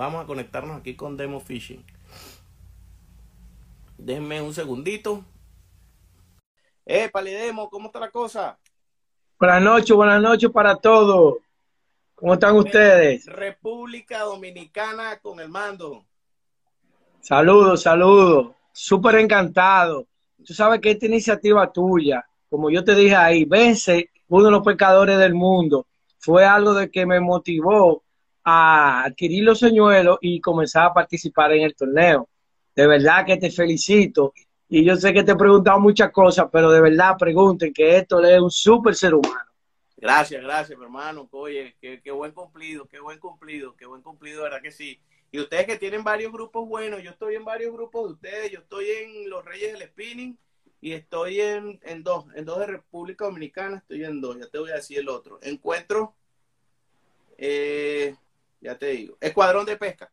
Vamos a conectarnos aquí con Demo Fishing. Déjenme un segundito. Eh, Palidemo, ¿cómo está la cosa? Buenas noches, buenas noches para todos. ¿Cómo están ustedes? República Dominicana con el mando. Saludos, saludos. Súper encantado. Tú sabes que esta iniciativa tuya, como yo te dije ahí, vence uno de los pecadores del mundo, fue algo de que me motivó a adquirir los señuelos y comenzar a participar en el torneo. De verdad que te felicito. Y yo sé que te he preguntado muchas cosas, pero de verdad pregunten que esto es un súper ser humano. Gracias, gracias, mi hermano. Oye, qué, qué, buen cumplido, qué buen cumplido, qué buen cumplido, verdad que sí. Y ustedes que tienen varios grupos buenos, yo estoy en varios grupos de ustedes, yo estoy en los Reyes del Spinning y estoy en, en dos, en dos de República Dominicana, estoy en dos, ya te voy a decir el otro. Encuentro, eh, ya te digo, Escuadrón de Pesca.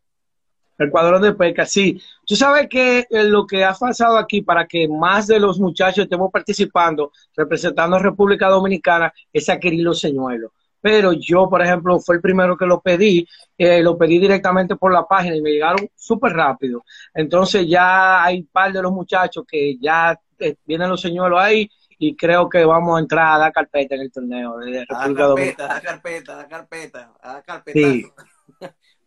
El cuadrón de pesca, sí. Tú sabes que eh, lo que ha pasado aquí para que más de los muchachos estemos participando, representando a República Dominicana, es adquirir los señuelos. Pero yo, por ejemplo, fue el primero que lo pedí, eh, lo pedí directamente por la página y me llegaron súper rápido. Entonces ya hay un par de los muchachos que ya eh, vienen los señuelos ahí y creo que vamos a entrar a dar carpeta en el torneo de República carpeta, A carpeta, a carpeta, carpeta. Sí.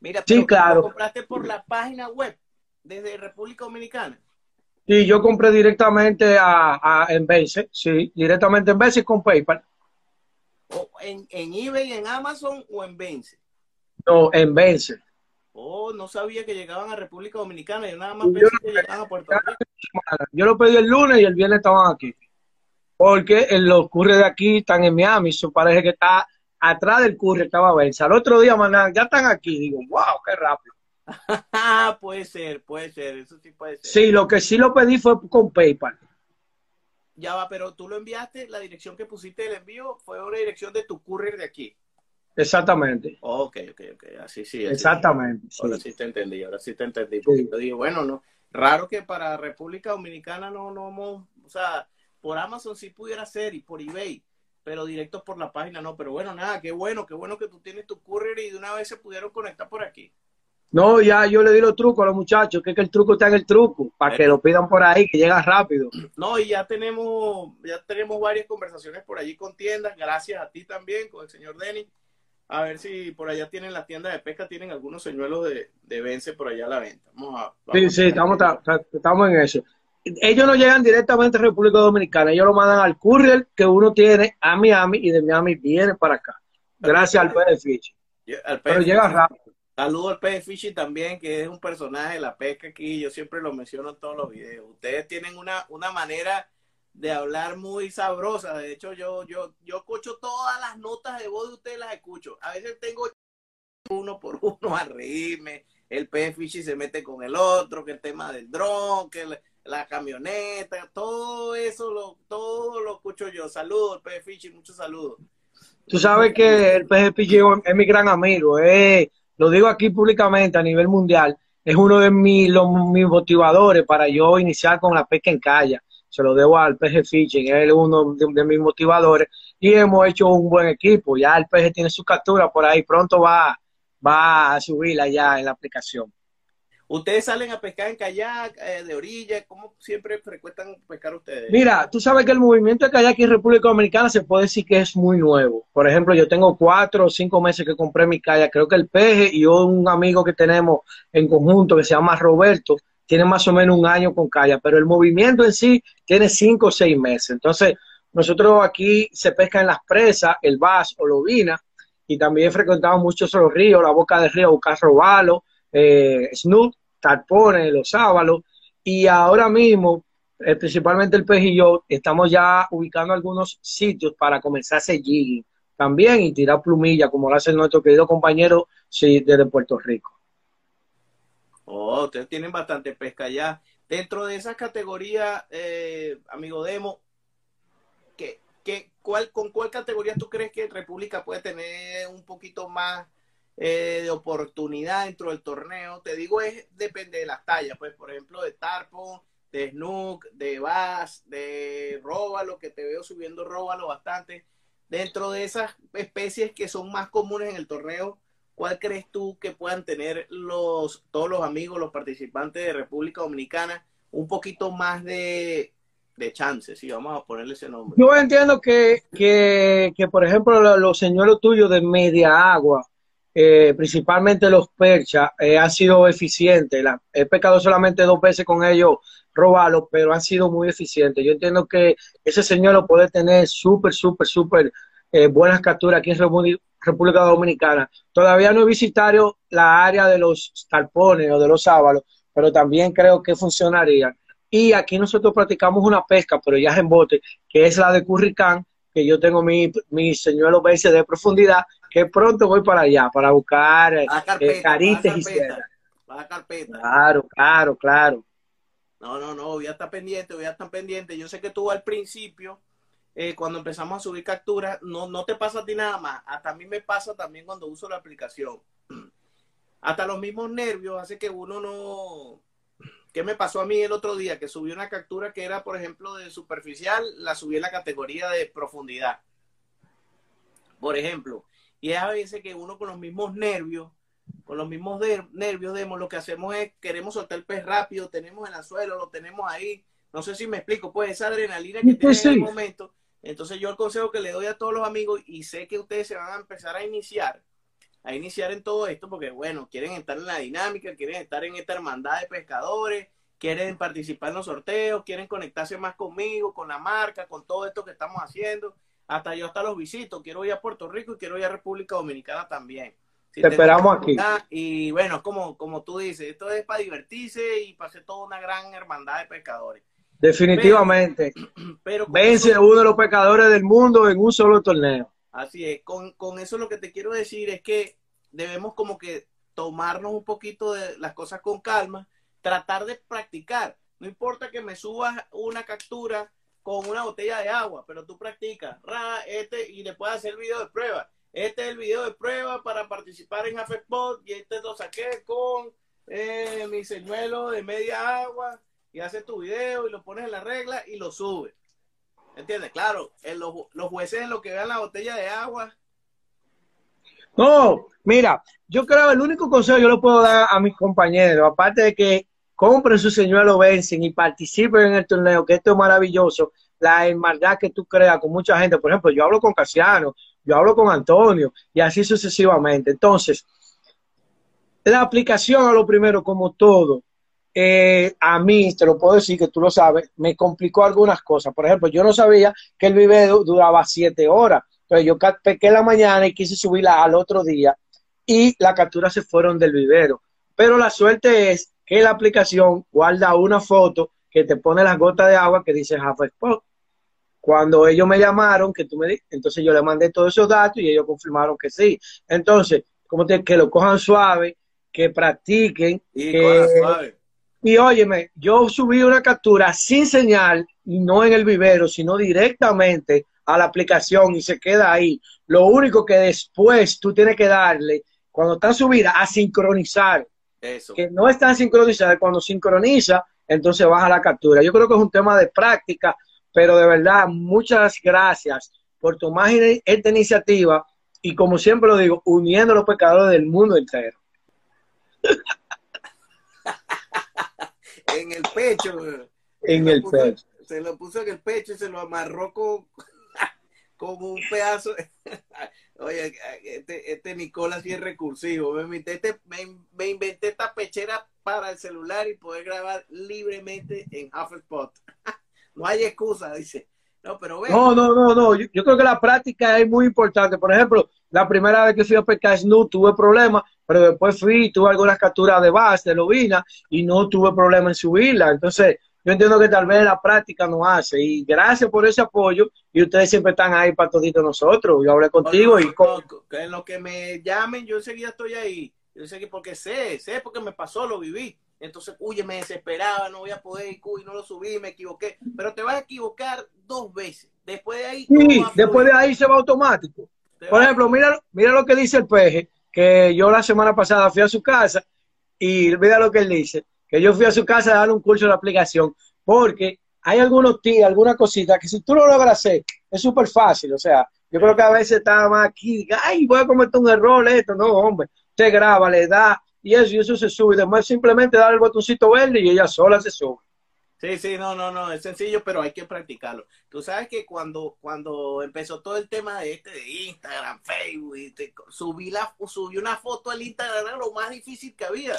Mira, sí, claro. ¿lo compraste por la página web desde República Dominicana? Sí, yo compré directamente a, a en Base, sí, directamente en Base con PayPal. ¿O en, en eBay, en Amazon o en Vence? No, en Vence. Oh, no sabía que llegaban a República Dominicana. Yo nada más pensé que llegaban a Puerto Rico. Yo lo pedí el lunes y el viernes estaban aquí. Porque los curres de aquí están en Miami. Eso parece que está atrás del curry estaba Benza. Al otro día, maná, ya están aquí. Digo, wow, qué rápido. puede ser, puede ser, eso sí puede ser. Sí, lo que sí lo pedí fue con PayPal. Ya va, pero tú lo enviaste, la dirección que pusiste el envío fue una dirección de tu courier de aquí. Exactamente. ok, ok, ok, así sí. Así, Exactamente. Ahora sí. te entendí, ahora sí te entendí. Porque yo dije, bueno, no, raro que para República Dominicana no, no, no, o sea, por Amazon sí pudiera ser y por eBay, pero directos por la página no. Pero bueno, nada, qué bueno, qué bueno que tú tienes tu courier y de una vez se pudieron conectar por aquí. No, ya yo le di los trucos a los muchachos, que es que el truco está en el truco, para que lo pidan por ahí, que llega rápido. No, y ya tenemos, ya tenemos varias conversaciones por allí con tiendas, gracias a ti también, con el señor Denny. A ver si por allá tienen las tiendas de pesca, tienen algunos señuelos de, de Vence por allá a la venta. Vamos a, vamos sí, sí, estamos, estamos en eso ellos no llegan directamente a República Dominicana, ellos lo mandan al courier que uno tiene a Miami y de Miami viene para acá. Gracias al PF Fichi. Pero llega rápido. Saludo al PF Fichi también, que es un personaje de la pesca aquí, yo siempre lo menciono en todos los videos. Ustedes tienen una, una manera de hablar muy sabrosa. De hecho, yo, yo, yo escucho todas las notas de voz de ustedes, las escucho. A veces tengo uno por uno a reírme. El PF Fichi se mete con el otro, que el tema del dron, que el, la camioneta, todo eso, lo, todo lo escucho yo. Saludos, el Fichi, muchos saludos. Tú sabes que el PG Fichi es mi gran amigo, eh, lo digo aquí públicamente a nivel mundial, es uno de mis, los, mis motivadores para yo iniciar con la pesca en calle. Se lo debo al PG Fishing, es uno de, mis motivadores y hemos hecho un buen equipo. Ya el PG tiene su captura por ahí, pronto va, va a subirla ya en la aplicación. ¿Ustedes salen a pescar en kayak, eh, de orilla? ¿Cómo siempre frecuentan pescar ustedes? Mira, tú sabes que el movimiento de kayak en República Dominicana se puede decir que es muy nuevo. Por ejemplo, yo tengo cuatro o cinco meses que compré mi kayak. Creo que el peje y un amigo que tenemos en conjunto que se llama Roberto tiene más o menos un año con kayak, pero el movimiento en sí tiene cinco o seis meses. Entonces, nosotros aquí se pesca en las presas, el Bass o Lobina, y también frecuentamos muchos los ríos, la boca del río, buscar robalo, eh, Tarpones, Los Sábalos, y ahora mismo, eh, principalmente el yo, estamos ya ubicando algunos sitios para comenzar a hacer también y tirar plumilla, como lo hace nuestro querido compañero sí, desde Puerto Rico. Oh, ustedes tienen bastante pesca ya. Dentro de esa categoría, eh, amigo Demo, ¿qué, qué, cuál, ¿con cuál categoría tú crees que República puede tener un poquito más eh, de oportunidad dentro del torneo. Te digo, es depende de las tallas, pues, por ejemplo, de Tarpo, de Snook, de Bass, de Róbalo, que te veo subiendo Róbalo bastante. Dentro de esas especies que son más comunes en el torneo, ¿cuál crees tú que puedan tener los, todos los amigos, los participantes de República Dominicana, un poquito más de, de chances, si vamos a ponerle ese nombre? Yo entiendo que, que, que por ejemplo, los señores tuyos de media agua, eh, principalmente los perchas, eh, sido eficientes. La, he pecado solamente dos veces con ellos robarlos, pero han sido muy eficientes. Yo entiendo que ese señor puede tener súper, súper, súper eh, buenas capturas aquí en República Dominicana. Todavía no he visitado la área de los talpones o de los sábalos, pero también creo que funcionaría. Y aquí nosotros practicamos una pesca, pero ya en bote, que es la de Curricán, que yo tengo mi, mi señuelo BC de profundidad, que pronto voy para allá, para buscar eh, caritas y Para carpeta. Claro, claro, claro. No, no, no, voy a estar pendiente, voy a estar pendiente. Yo sé que tú al principio, eh, cuando empezamos a subir capturas, no, no te pasa a ti nada más. Hasta a mí me pasa también cuando uso la aplicación. Hasta los mismos nervios hace que uno no, ¿Qué me pasó a mí el otro día? Que subí una captura que era, por ejemplo, de superficial, la subí en la categoría de profundidad. Por ejemplo. Y es a veces que uno con los mismos nervios, con los mismos nervios, demos, lo que hacemos es, queremos soltar el pez rápido, tenemos el anzuelo, lo tenemos ahí. No sé si me explico, pues esa adrenalina que tiene en el momento. Entonces yo el consejo que le doy a todos los amigos, y sé que ustedes se van a empezar a iniciar, a iniciar en todo esto porque, bueno, quieren estar en la dinámica, quieren estar en esta hermandad de pescadores, quieren participar en los sorteos, quieren conectarse más conmigo, con la marca, con todo esto que estamos haciendo. Hasta yo hasta los visito, quiero ir a Puerto Rico y quiero ir a República Dominicana también. Te esperamos aquí. Y bueno, como, como tú dices, esto es para divertirse y para hacer toda una gran hermandad de pescadores. Definitivamente. Pero, Vence uno de los pescadores del mundo en un solo torneo. Así es, con, con eso lo que te quiero decir es que debemos como que tomarnos un poquito de las cosas con calma, tratar de practicar. No importa que me subas una captura con una botella de agua, pero tú practicas, ra, este, y le puedes hacer el video de prueba. Este es el video de prueba para participar en AFEPOD y este lo saqué con eh, mi señuelo de media agua y haces tu video y lo pones en la regla y lo subes. ¿Entiendes? Claro, los, los jueces en lo que vean la botella de agua. No, mira, yo creo el único consejo que yo le puedo dar a mis compañeros, aparte de que compren su señuelo vencen y participen en el torneo, que esto es maravilloso, la hermandad que tú creas con mucha gente. Por ejemplo, yo hablo con Casiano, yo hablo con Antonio y así sucesivamente. Entonces, la aplicación a lo primero, como todo, eh, a mí, te lo puedo decir que tú lo sabes, me complicó algunas cosas. Por ejemplo, yo no sabía que el video duraba siete horas. Entonces yo pequé la mañana y quise subirla al otro día y las capturas se fueron del vivero. Pero la suerte es que la aplicación guarda una foto que te pone las gotas de agua que dice half spot. Cuando ellos me llamaron, que tú me entonces yo le mandé todos esos datos y ellos confirmaron que sí. Entonces, como te, que lo cojan suave, que practiquen, y que, suave y óyeme, yo subí una captura sin señal y no en el vivero, sino directamente a la aplicación y se queda ahí. Lo único que después tú tienes que darle, cuando está subida, a sincronizar. Eso. Que no está sincronizada. Cuando sincroniza, entonces baja la captura. Yo creo que es un tema de práctica, pero de verdad, muchas gracias por tomar esta iniciativa y como siempre lo digo, uniendo a los pecadores del mundo entero. en el pecho. En el pecho. Se lo puso en el pecho y se lo amarró con, con un pedazo. Oye, este, este Nicolás sí es recursivo. Me inventé, este, me, inventé esta pechera para el celular y poder grabar libremente en HufflePod. no hay excusa, dice. No, pero no, no, no, no. Yo, creo que la práctica es muy importante. Por ejemplo, la primera vez que fui a pescar no tuve problemas, pero después fui, tuve algunas capturas de base, de lobina, y no tuve problema en subirla. Entonces, yo entiendo que tal vez la práctica no hace. Y gracias por ese apoyo. Y ustedes siempre están ahí para toditos nosotros. Yo hablé contigo y con... En lo que me llamen, yo enseguida estoy ahí. Yo sé que porque sé, sé porque me pasó, lo viví. Entonces, uy, me desesperaba, no voy a poder, y no lo subí, me equivoqué. Pero te vas a equivocar dos veces. Después de ahí. Sí, después de ahí se va automático. Por ejemplo, mira, mira lo que dice el peje, que yo la semana pasada fui a su casa y mira lo que él dice, que yo fui a su casa a darle un curso de aplicación, porque hay algunos tíos, algunas cositas que si tú lo logras hacer, es súper fácil. O sea, yo creo que a veces está más aquí, ay, voy a cometer un error, esto, no, hombre se graba, le da, y eso, y eso se sube. Después simplemente dar el botoncito verde y ella sola se sube. Sí, sí, no, no, no, es sencillo, pero hay que practicarlo. Tú sabes que cuando, cuando empezó todo el tema de este de Instagram, Facebook, subí, la, subí una foto al Instagram, era lo más difícil que había.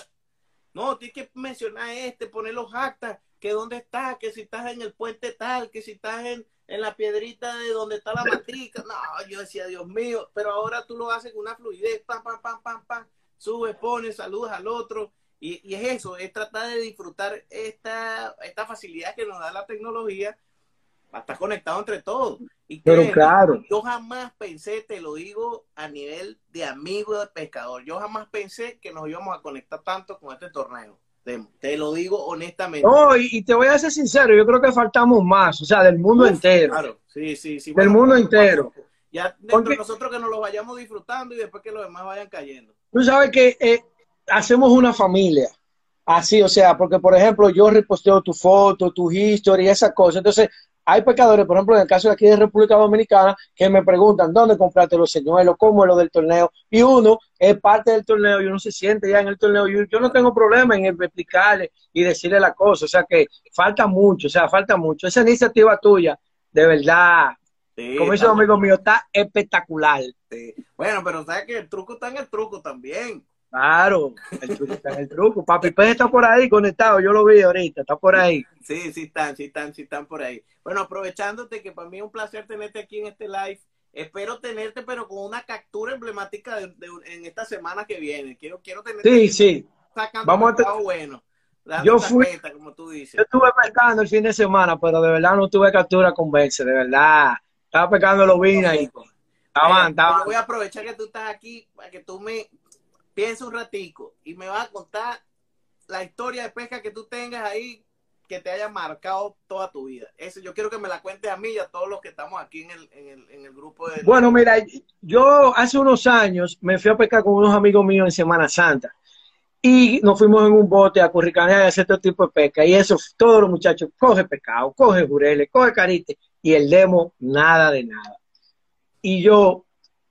No, tienes que mencionar este, poner los actas, que dónde estás, que si estás en el puente tal, que si estás en, en la piedrita de donde está la matrica. No, yo decía, Dios mío, pero ahora tú lo haces con una fluidez, pam, pam, pam, pam, pam, subes, pones, saludas al otro y, es eso, es tratar de disfrutar esta, esta facilidad que nos da la tecnología estar conectado entre todos. Y Pero claro. Yo jamás pensé, te lo digo a nivel de amigo de pescador, yo jamás pensé que nos íbamos a conectar tanto con este torneo. Te, lo digo honestamente. No, y, te voy a ser sincero, yo creo que faltamos más, o sea, del mundo entero. Claro, sí, sí, sí. Del mundo entero. Ya dentro de nosotros que nos lo vayamos disfrutando y después que los demás vayan cayendo. Tú sabes que eh, hacemos una familia. Así, o sea, porque por ejemplo yo reposteo tu foto, tu historia y esas cosas. Entonces, hay pecadores, por ejemplo, en el caso de aquí de República Dominicana, que me preguntan dónde compraste los señuelos, cómo es lo del torneo. Y uno es parte del torneo y uno se siente ya en el torneo. Yo, yo no tengo problema en explicarle y decirle la cosa. O sea que falta mucho, o sea, falta mucho. Esa iniciativa tuya, de verdad, como dice un amigo mío, está espectacular. Bueno, pero sabes que el truco está en el truco también. Claro, el truco está en el truco. Papi Pez está por ahí conectado, yo lo vi ahorita, está por ahí. Sí, sí están, sí están, sí están por ahí. Bueno, aprovechándote que para mí es un placer tenerte aquí en este live. Espero tenerte, pero con una captura emblemática de, en esta semana que viene. Quiero, quiero tenerte. Sí, sí. Vamos a bueno. Yo fui, como tú dices. Yo estuve pescando el fin de semana, pero de verdad no tuve captura con Verse, de verdad. Estaba pescando los vinos ahí. Estaban, estaban. Voy a aprovechar que tú estás aquí para que tú me piensa un ratico y me vas a contar la historia de pesca que tú tengas ahí que te haya marcado toda tu vida. Eso yo quiero que me la cuentes a mí y a todos los que estamos aquí en el, en el, en el grupo de... Bueno, mira, yo hace unos años me fui a pescar con unos amigos míos en Semana Santa y nos fuimos en un bote a Curricanear y hacer todo tipo de pesca. Y eso, todos los muchachos, coge pescado, coge jureles, coge carite y el demo, nada de nada. Y yo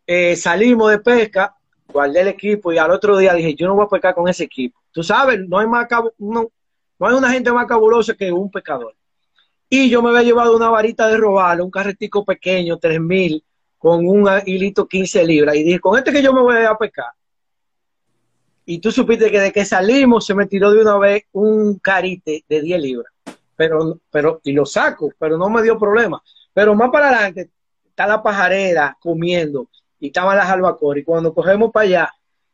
eh, salimos de pesca guardé el equipo y al otro día dije, yo no voy a pescar con ese equipo. Tú sabes, no hay, más no, no hay una gente más cabulosa que un pescador. Y yo me había llevado una varita de robar, un carretico pequeño, 3000, con un hilito 15 libras. Y dije, con este que yo me voy a, pescar. Y tú supiste que de que salimos se me tiró de una vez un carite de 10 libras. Pero, pero, y lo saco, pero no me dio problema. Pero más para adelante está la pajarera comiendo y estaban las albacores. Y cuando cogemos para allá,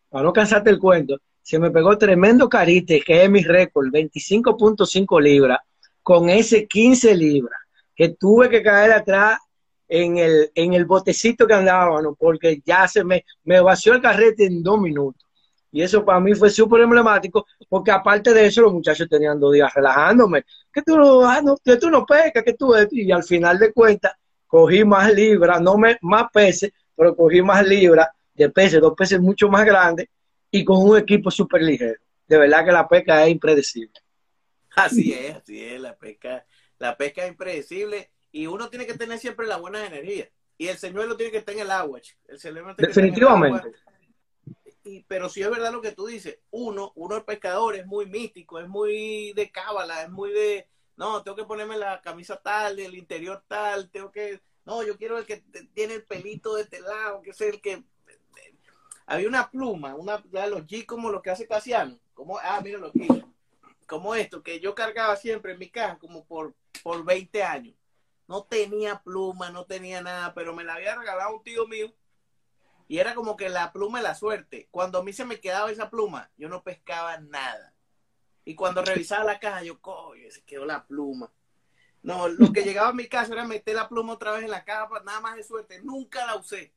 para no cansarte el cuento, se me pegó tremendo carite, que es mi récord, 25.5 libras, con ese 15 libras, que tuve que caer atrás en el, en el botecito que andábamos, porque ya se me, me vació el carrete en dos minutos. Y eso para mí fue súper emblemático, porque aparte de eso, los muchachos tenían dos días relajándome. Que tú no, ah, no, que tú no pescas, que tú. Y al final de cuentas, cogí más libras, no me, más peces, pero cogí más libras de peces, dos peces mucho más grandes y con un equipo súper ligero. De verdad que la pesca es impredecible. Así es, así es, la pesca, la pesca es impredecible y uno tiene que tener siempre la buena energía. Y el señuelo tiene que estar en el agua, el Definitivamente. Y, pero si es verdad lo que tú dices, uno, uno el pescador es muy místico, es muy de cábala, es muy de, no, tengo que ponerme la camisa tal, el interior tal, tengo que no, yo quiero el que tiene el pelito de este lado, que es el que... Había una pluma, una los G como lo que hace Casiano. Como, ah, mira lo que Como esto, que yo cargaba siempre en mi casa como por, por 20 años. No tenía pluma, no tenía nada, pero me la había regalado un tío mío. Y era como que la pluma de la suerte. Cuando a mí se me quedaba esa pluma, yo no pescaba nada. Y cuando revisaba la caja, yo, coño, se quedó la pluma. No, lo que llegaba a mi casa era meter la pluma otra vez en la caja, nada más de suerte. Nunca la usé.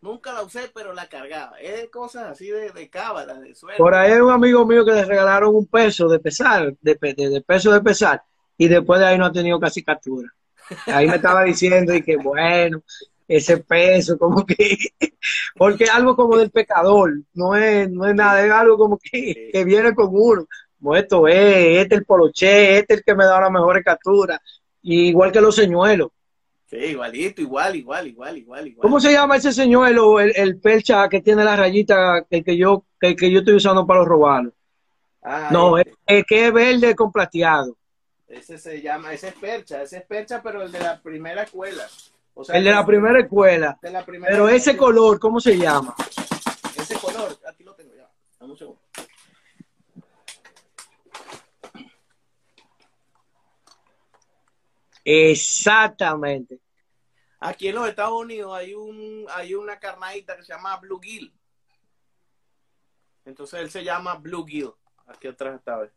Nunca la usé, pero la cargaba. Es cosas así de, de cábala, de suerte. Por ahí hay un amigo mío que le regalaron un peso de pesar, de, de, peso de pesar, y después de ahí no ha tenido casi captura. Ahí me estaba diciendo y que bueno, ese peso, como que, porque es algo como del pecador, no es, no es nada, es algo como que, que viene con uno. Esto es, este es el poloche, este es el que me da las mejores capturas, igual que los señuelos. Sí, igualito, igual, igual, igual, igual, igual. ¿Cómo se llama ese señuelo, el, el percha que tiene la rayita que, que yo que, que, yo estoy usando para los robalos? Ah, no, es, es, que es verde con plateado. Ese se llama, ese es percha, ese es percha, pero el de la primera escuela. O sea, el de la primera escuela. De la primera pero ese color, ¿cómo se llama? Ese color, aquí lo tengo ya. Dame un segundo. Exactamente. Aquí en los Estados Unidos hay un hay una carnadita que se llama bluegill. Entonces él se llama bluegill. Aquí atrás esta vez.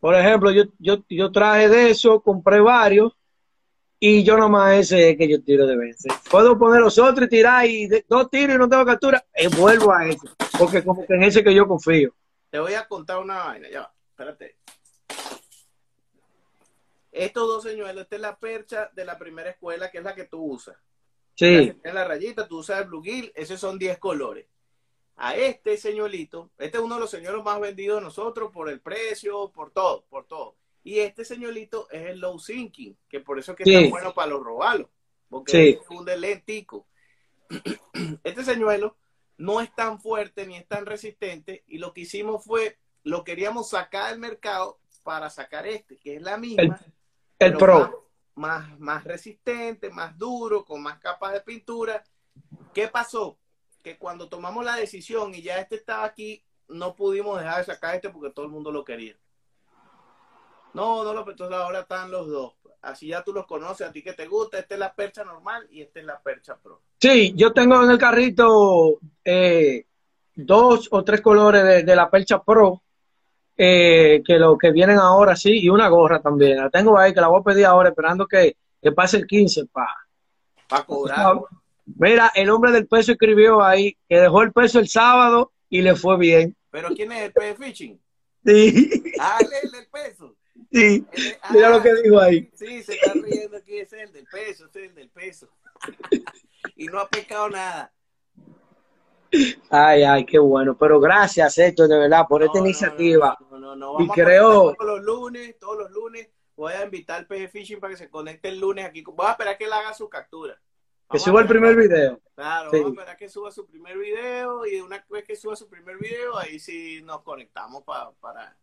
Por ejemplo, yo, yo, yo traje de eso, compré varios y yo nomás ese es que yo tiro de veces. Puedo poner los otros y tirar y dos tiros y no tengo captura, y vuelvo a ese, porque como que en ese que yo confío. Te voy a contar una vaina, ya espérate. Estos dos señuelos, esta es la percha de la primera escuela, que es la que tú usas. Sí. En la rayita, tú usas el bluegill, esos son 10 colores. A este señuelito, este es uno de los señuelos más vendidos de nosotros por el precio, por todo, por todo. Y este señuelito es el low sinking, que por eso es que es tan bueno para los robalos, porque es un lentico. Este señuelo no es tan fuerte ni es tan resistente y lo que hicimos fue, lo queríamos sacar del mercado para sacar este, que es la misma, el Pro. Más, más, resistente, más duro, con más capas de pintura. ¿Qué pasó? Que cuando tomamos la decisión y ya este estaba aquí, no pudimos dejar de sacar este porque todo el mundo lo quería. No, no lo entonces ahora están los dos. Así ya tú los conoces, a ti que te gusta. Esta es la percha normal y esta es la percha pro. Sí, yo tengo en el carrito eh, dos o tres colores de, de la percha pro eh, que lo que vienen ahora sí, y una gorra también. La tengo ahí, que la voy a pedir ahora, esperando que, que pase el 15 para pa cobrar. Mira, el hombre del peso escribió ahí que dejó el peso el sábado y le fue bien. ¿Pero quién es el pez fishing? Sí. Ah, el del peso. Sí, mira lo que dijo ahí. Sí, se está riendo aquí, es el del peso, es el del peso. y no ha pescado nada. Ay, ay, qué bueno. Pero gracias, Héctor, de verdad, por esta iniciativa. No, no, y creo. Todos los lunes, todos los lunes, voy a invitar al PG Fishing para que se conecte el lunes aquí. Voy a esperar que él haga su captura. que suba el primer video. Claro, vamos a esperar que suba su primer video y una vez que suba su primer video, ahí sí nos conectamos para. para,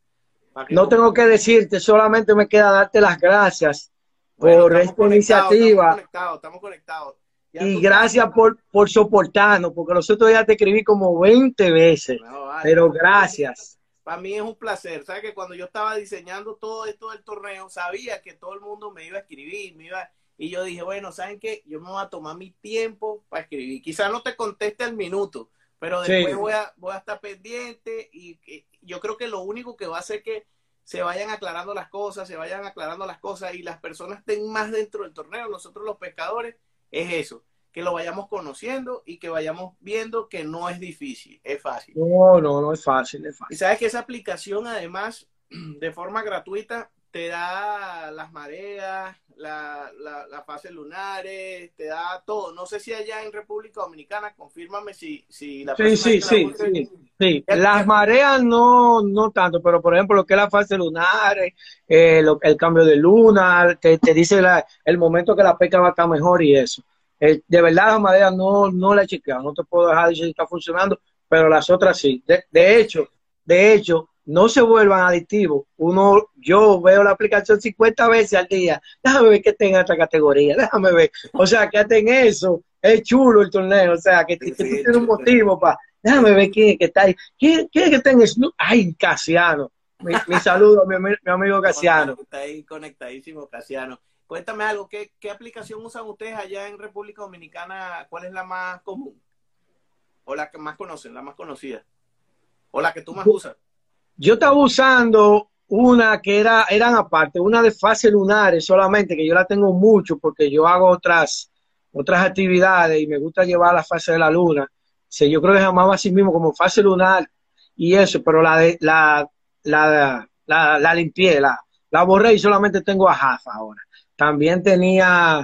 no tengo que decirte, solamente me queda darte las gracias por esta iniciativa. Estamos conectados, estamos conectados y gracias por, por soportarnos, porque nosotros ya te escribí como 20 veces. pero gracias. Para mí es un placer. Sabes que cuando yo estaba diseñando todo esto del torneo, sabía que todo el mundo me iba a escribir, me iba y yo dije, bueno, ¿saben qué? Yo me voy a tomar mi tiempo para escribir. Quizás no te conteste al minuto, pero después voy, a, voy a estar pendiente y, y yo creo que lo único que va a hacer que se vayan aclarando las cosas, se vayan aclarando las cosas y las personas estén más dentro del torneo, nosotros los pescadores, es eso, que lo vayamos conociendo y que vayamos viendo que no es difícil, es fácil. No, no, no es fácil, es fácil. Y sabes que esa aplicación además, de forma gratuita, te da las mareas, la, la, fase lunares, te da todo. No sé si allá en República Dominicana, confírmame si, si la Sí, sí, sí, sí, sí. Las mareas no, no tanto, pero por ejemplo lo que es la fase lunares, eh, el cambio de luna, te, te dice el momento que la pesca va a estar mejor y eso. Eh, de verdad las maderas no, no la he chequeado, no te puedo dejar decir si está funcionando, pero las otras sí. De, de hecho, de hecho, no se vuelvan adictivos. Uno, yo veo la aplicación 50 veces al día. Déjame ver que tenga esta categoría, déjame ver. O sea, que en eso. Es chulo el torneo. O sea, que, tiene un motivo para. Déjame ver quién es que está ahí. ¿Quién, quién es que está en Snoop? Ay, Casiano. Mi, mi saludo a mi, mi, amigo Casiano. Está ahí conectadísimo, Casiano. Cuéntame algo, ¿qué, ¿qué aplicación usan ustedes allá en República Dominicana? ¿Cuál es la más común? ¿O la que más conocen, la más conocida? ¿O la que tú más usas? Yo estaba usando una que era, eran aparte, una de fase lunares solamente, que yo la tengo mucho porque yo hago otras, otras actividades y me gusta llevar la fase de la luna. Sí, yo creo que se llamaba así mismo como fase lunar y eso, pero la de, la, la, la, la limpié, la, la borré y solamente tengo a Jafa ahora. También tenía,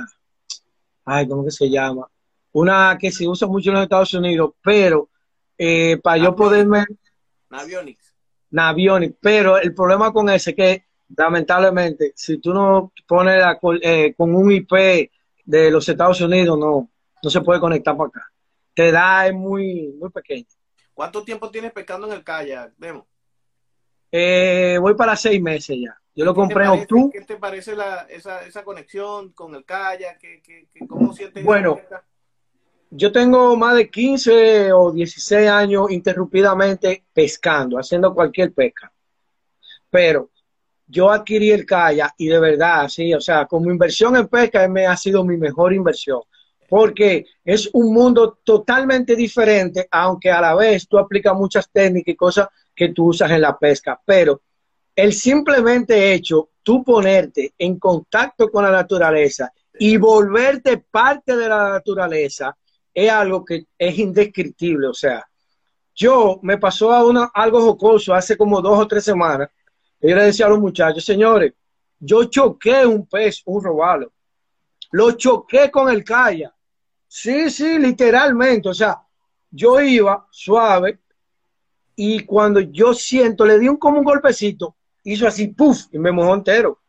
ay, ¿cómo que se llama? Una que se usa mucho en los Estados Unidos, pero eh, para yo poderme... Navionics. Navionics, pero el problema con ese es que lamentablemente si tú no pones la, eh, con un IP de los Estados Unidos no, no se puede conectar para acá. Te da es muy, muy pequeña. ¿Cuánto tiempo tienes pescando en el kayak, Demo? Eh, voy para seis meses ya. Yo lo compré en octubre. ¿Qué te parece la, esa, esa conexión con el kayak? ¿Qué, qué, cómo sientes? Bueno, yo tengo más de 15 o 16 años interrumpidamente pescando, haciendo cualquier pesca. Pero yo adquirí el kayak y de verdad, sí, o sea, como inversión en pesca me ha sido mi mejor inversión. Porque es un mundo totalmente diferente, aunque a la vez tú aplicas muchas técnicas y cosas que tú usas en la pesca. Pero el simplemente hecho, tú ponerte en contacto con la naturaleza y volverte parte de la naturaleza, es algo que es indescriptible. O sea, yo me pasó a una, algo jocoso hace como dos o tres semanas. yo le decía a los muchachos, señores, yo choqué un pez, un robalo. Lo choqué con el calla. Sí, sí, literalmente. O sea, yo iba suave y cuando yo siento, le di un como un golpecito, hizo así, puff, y me mojó entero.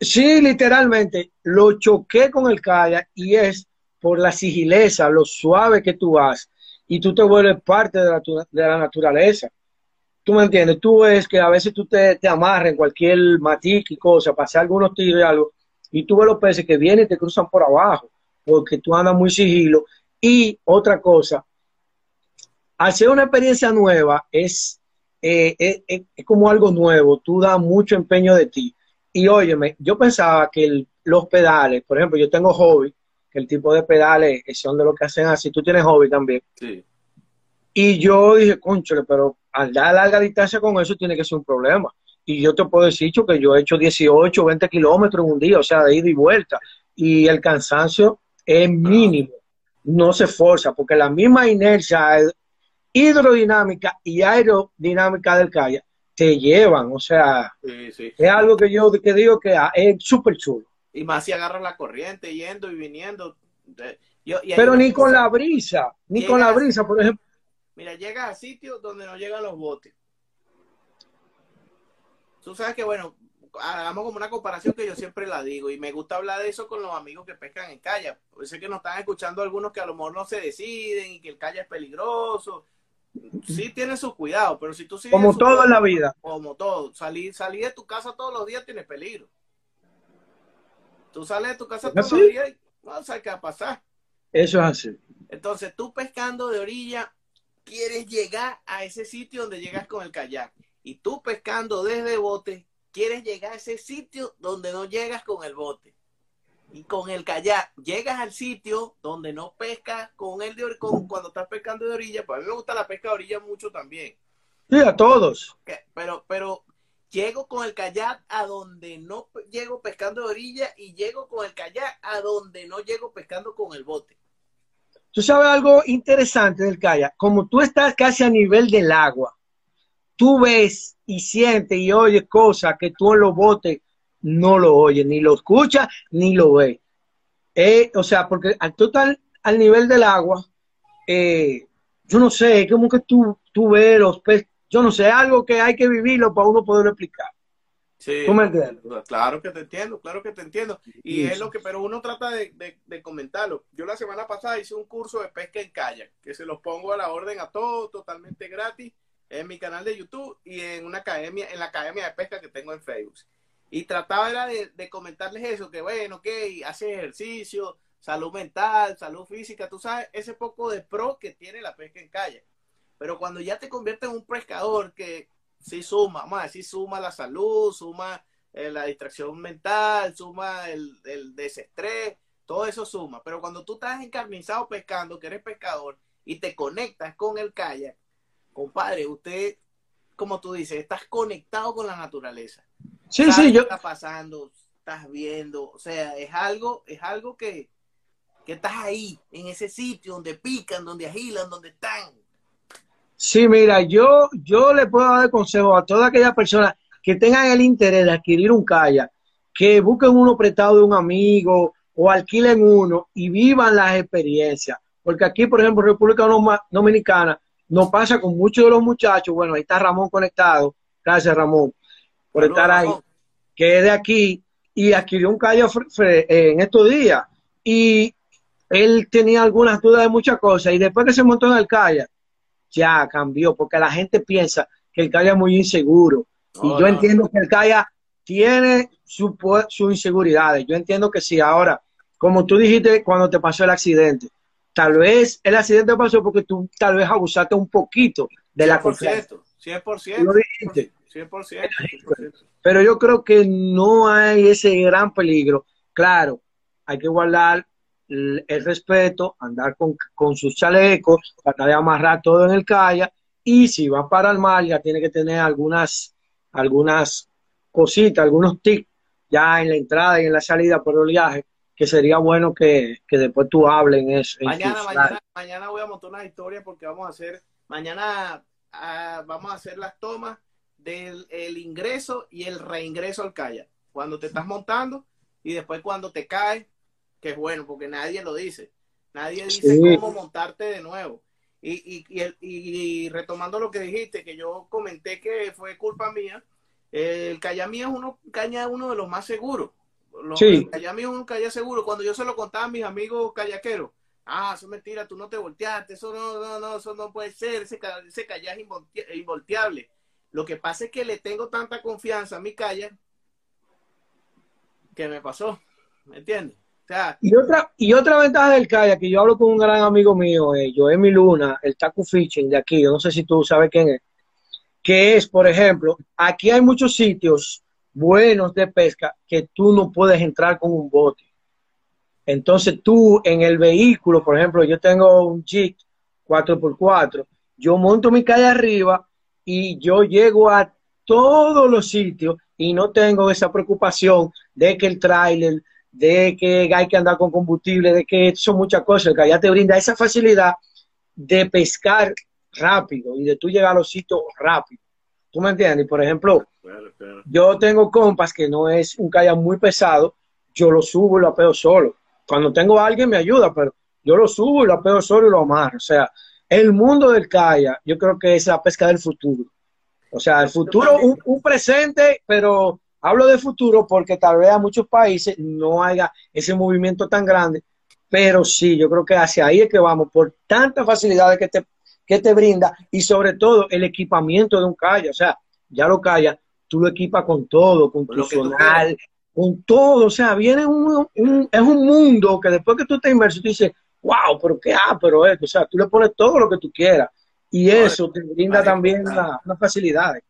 Sí, literalmente, lo choqué con el kayak y es por la sigileza, lo suave que tú vas y tú te vuelves parte de la, naturaleza. ¿Tú me entiendes? Tú ves que a veces tú te, te amarras en cualquier matic y cosa, pasar algunos tiros y algo, y tú ves los peces que vienen y te cruzan por abajo, porque tú andas muy sigilo. Y otra cosa, hacer una experiencia nueva es, eh, es, es como algo nuevo, tú das mucho empeño de ti y óyeme, yo pensaba que los pedales, por ejemplo, yo tengo hobby, que el tipo de pedales son de lo que hacen así, tú tienes hobby también. Sí. Y yo dije, conchole, pero al dar larga distancia con eso tiene que ser un problema. Y yo te puedo decir que yo he hecho 18, 20 kilómetros en un día, o sea, de ida y vuelta. Y el cansancio es mínimo, no se forza, porque la misma inercia hidrodinámica y aerodinámica del kayak te llevan, o sea, es algo que yo que digo que es súper chulo. Y más si agarran la corriente, yendo y viniendo. Pero ni con la brisa, ni con la brisa, por ejemplo. Mira, llega a sitios donde no llegan los botes. Tú sabes que, bueno, hagamos como una comparación que yo siempre la digo y me gusta hablar de eso con los amigos que pescan en calle. Sé que nos están escuchando algunos que a lo mejor no se deciden y que el calle es peligroso sí tiene su cuidado, pero si tú sigues... Como todo en la vida. Como todo. Salir, salir de tu casa todos los días tiene peligro. Tú sales de tu casa todos los días y no sabes qué va a pasar. Eso es así. Entonces, tú pescando de orilla, quieres llegar a ese sitio donde llegas con el kayak. Y tú pescando desde bote, quieres llegar a ese sitio donde no llegas con el bote y con el kayak llegas al sitio donde no pescas con el de con, cuando estás pescando de orilla, pues a mí me gusta la pesca de orilla mucho también. Sí, a todos. Pero, pero llego con el kayak a donde no llego pescando de orilla y llego con el kayak a donde no llego pescando con el bote. Tú sabes algo interesante del kayak, como tú estás casi a nivel del agua, tú ves y sientes y oyes cosas que tú en los botes no lo oye, ni lo escucha, ni lo ve. Eh, o sea, porque al total, al nivel del agua, eh, yo no sé, como que tú, tú ves los peces, yo no sé, algo que hay que vivirlo para uno poderlo explicar. Sí, ¿Tú me entiendes? Claro que te entiendo, claro que te entiendo. Y es lo que, pero uno trata de, de, comentarlo. Yo la semana pasada hice un curso de pesca en kayak, que se los pongo a la orden a todos, totalmente gratis, en mi canal de YouTube y en una academia, en la academia de pesca que tengo en Facebook. Y trataba era de, comentarles eso, que bueno, ok, hace ejercicio, salud mental, salud física, tú sabes, ese poco de pro que tiene la pesca en calle. Pero cuando ya te conviertes en un pescador que sí suma, más sí suma la salud, suma eh, la distracción mental, suma el, el desestrés, todo eso suma. Pero cuando tú estás encarnizado pescando, que eres pescador, y te conectas con el kayak, compadre, usted, como tú dices, estás conectado con la naturaleza. Sí, sí, yo. está pasando, estás viendo, o sea, es algo, es algo que, que estás ahí, en ese sitio donde pican, donde agilan, donde están. Sí, mira, yo, yo le puedo dar consejo a todas aquellas personas que tengan el interés de adquirir un kayak, que busquen uno prestado de un amigo o alquilen uno y vivan las experiencias. Porque aquí, por ejemplo, República Dominicana, nos pasa con muchos de los muchachos, bueno, ahí está Ramón conectado, gracias Ramón, por estar ahí, que es de aquí, y adquirió un kayak en estos días. Y él tenía algunas dudas de muchas cosas y después que se montó en el kayak, ya cambió, porque la gente piensa que el kayak es muy inseguro. y yo entiendo que el kayak tiene sus su inseguridades. Yo entiendo que sí, ahora, como tú dijiste cuando te pasó el accidente, tal vez el accidente pasó porque tú tal vez abusaste un poquito de la confianza. 100%. Lo dijiste. 100%, Pero yo creo que no hay ese gran peligro. Claro, hay que guardar el, respeto, andar con, con, sus chalecos, tratar de amarrar todo en el kayak y si va para el mar ya tiene que tener algunas, algunas cositas, algunos tips ya en la entrada y en la salida por el viaje que sería bueno que, después tú hables en eso. Mañana, mañana, mañana voy a montar una historia porque vamos a hacer, mañana ah, vamos a hacer las tomas del el ingreso y el reingreso al kayak. Cuando te estás montando y después cuando te caes, que es bueno, porque nadie lo dice. Nadie dice cómo montarte de nuevo. Y, y, y, retomando lo que dijiste, que yo comenté que fue culpa mía, el kayak mío es uno, caña uno de los más seguros. sí. El kayak mío es un kayak seguro. Cuando yo se lo contaba a mis amigos kayakeros, ah, eso es mentira, tú no te volteaste, eso no, no, no, eso no puede ser, ese, ese kayak es involteable. Lo que pasa es que le tengo tanta confianza a mi kayak que me pasó, ¿me entiendes? y otra y otra ventaja del kayak que yo hablo con un gran amigo mío, eh, Joemi Luna, el Taku Fishing de aquí, yo no sé si tú sabes quién es, que es, por ejemplo, aquí hay muchos sitios buenos de pesca que tú no puedes entrar con un bote. Entonces tú en el vehículo, por ejemplo, yo tengo un Jeep 4x4, yo monto mi calle arriba y yo llego a todos los sitios y no tengo esa preocupación de que el tráiler de que hay que andar con combustible, de que son muchas cosas, que allá te brinda esa facilidad de pescar rápido y de tú llegar a los sitios rápido. ¿Tú me entiendes? Por ejemplo, yo tengo compas que no es un kayak muy pesado, yo lo subo y lo apeo solo. Cuando tengo a alguien me ayuda, pero yo lo subo y lo apeo solo y lo amarro. O sea, el mundo del kayak yo creo que es la pesca del futuro. O sea, el futuro, un presente, pero Hablo de futuro porque tal vez a muchos países no haya ese movimiento tan grande, pero sí, yo creo que hacia ahí es que vamos, por tantas facilidades que te, que te brinda y sobre todo el equipamiento de un kayak. O sea, ya lo kayak, tú lo equipas con todo, con tu sonar, con todo. O sea, viene un, es un mundo que después que tú te inmerso, tú dices, wow, pero qué ah, pero esto. O sea, tú le pones todo lo que tú quieras. Y eso te brinda también las facilidades.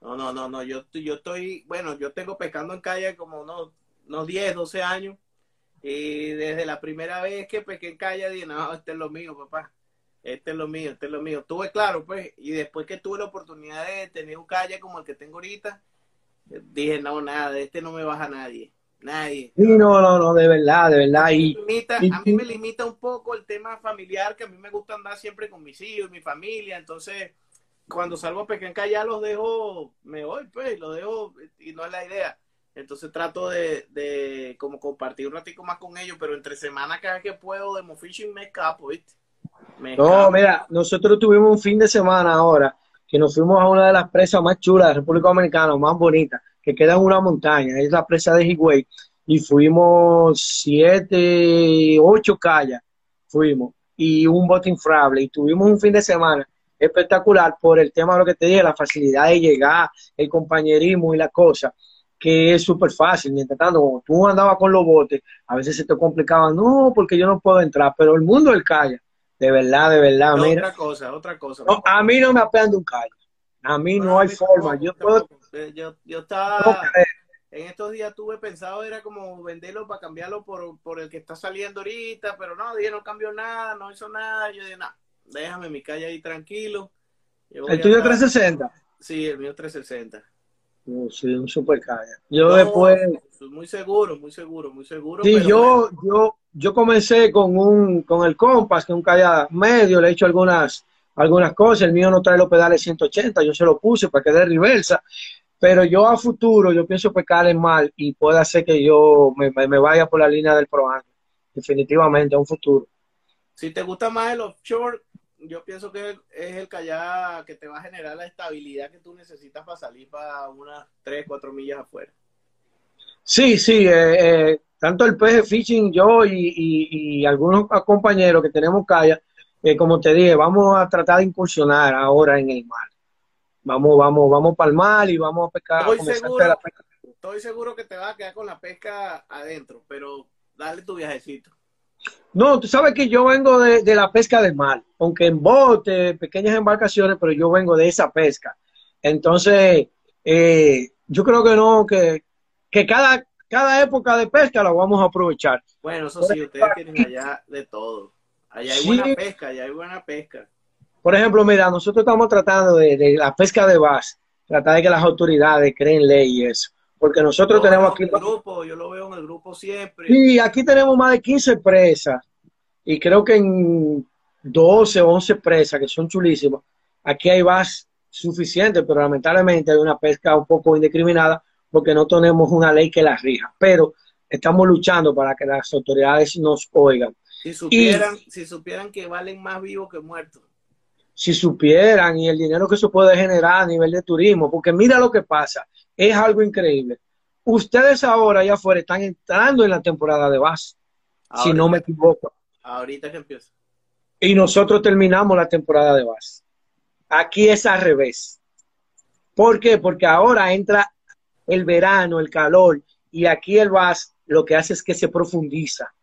No, no, no, no, yo, yo estoy, bueno, yo tengo pescando en calle como unos, unos 10, 12 años. Y desde la primera vez que pesqué en calle dije, no, este es lo mío, papá. Este es lo mío, este es lo mío. Tuve claro, pues, y después que tuve la oportunidad de tener un calle como el que tengo ahorita, dije, no, nada, de este no me baja nadie. Nadie. Sí, no, no, no, de verdad, de verdad. Y, a mí me limita un poco el tema familiar, que a mí me gusta andar siempre con mis hijos, mi familia, entonces cuando salgo a Pequenca ya los dejo, me voy, pues, los dejo, y no es la idea. Entonces trato de, de como compartir un ratico más con ellos, pero entre semana cada vez que puedo de Fishing me escapo, ¿viste? no, mira, nosotros tuvimos un fin de semana ahora que nos fuimos a una de las presas más chulas de República Dominicana, más bonitas, que queda en una montaña, es la presa de Higüey, y fuimos siete, ocho calles, fuimos, y un bote inflable, y tuvimos un fin de semana espectacular por el tema de lo que te dije, la facilidad de llegar, el compañerismo y la cosa, que es súper fácil. Mientras tanto, como tú andabas con los botes, a veces se te complicaba, no, porque yo no puedo entrar, pero el mundo del kayak, de verdad, de verdad. otra cosa, otra cosa. a mí no me apean de un kayak. A mí no, hay forma. yo, puedo... yo, yo estaba en estos días tuve pensado, era como venderlo para cambiarlo por, por el que está saliendo ahorita, pero no, dije, no cambió nada, no hizo nada. Yo dije, nada, déjame mi calle ahí tranquilo. ¿El tuyo 360? Sí, el mío 360. sí, un super calle. Yo después... Muy seguro, muy seguro, muy seguro. Sí, yo, yo, yo comencé con un, con el Compass, que es un calle medio, le he hecho algunas, algunas cosas. El mío no trae los pedales 180, yo se lo puse para que dé reversa. Pero yo a futuro, yo pienso pecar en mal y puede hacer que yo me, me, vaya por la línea del Pro Definitivamente, a un futuro. Si te gusta más el offshore, yo pienso que es el kayak que te va a generar la estabilidad que tú necesitas para salir para unas 3, 4 millas afuera. Sí, sí, eh, eh, tanto el peje fishing, yo y, algunos compañeros que tenemos calla, eh, como te dije, vamos a tratar de incursionar ahora en el mar. Vamos, vamos, vamos para el mar y vamos a pescar. Estoy seguro, estoy seguro que te vas a quedar con la pesca adentro, pero dale tu viajecito. No, tú sabes que yo vengo de, la pesca del mar, aunque en bote, pequeñas embarcaciones, pero yo vengo de esa pesca. Entonces, eh, yo creo que no, que, que cada, cada época de pesca la vamos a aprovechar. Bueno, eso sí, ustedes tienen allá de todo. Allá hay buena pesca, allá hay buena pesca. Por ejemplo, mira, nosotros estamos tratando de, la pesca de bass, tratar de que las autoridades creen leyes, porque nosotros tenemos aquí... grupo, yo lo veo en el grupo siempre. Sí, aquí tenemos más de 15 presas y creo que en 12 o 11 presas que son chulísimas, aquí hay bass suficiente, pero lamentablemente hay una pesca un poco indiscriminada porque no tenemos una ley que la rija, pero estamos luchando para que las autoridades nos oigan. Si supieran, si supieran que valen más vivos que muertos. Si supieran y el dinero que se puede generar a nivel de turismo, porque mira lo que pasa, es algo increíble. Ustedes ahora allá afuera están entrando en la temporada de base, si no me equivoco. Ahorita que empieza. Y nosotros terminamos la temporada de base. Aquí es al revés. ¿Por qué? Porque ahora entra el verano, el calor, y aquí el VAS lo que hace es que se profundiza.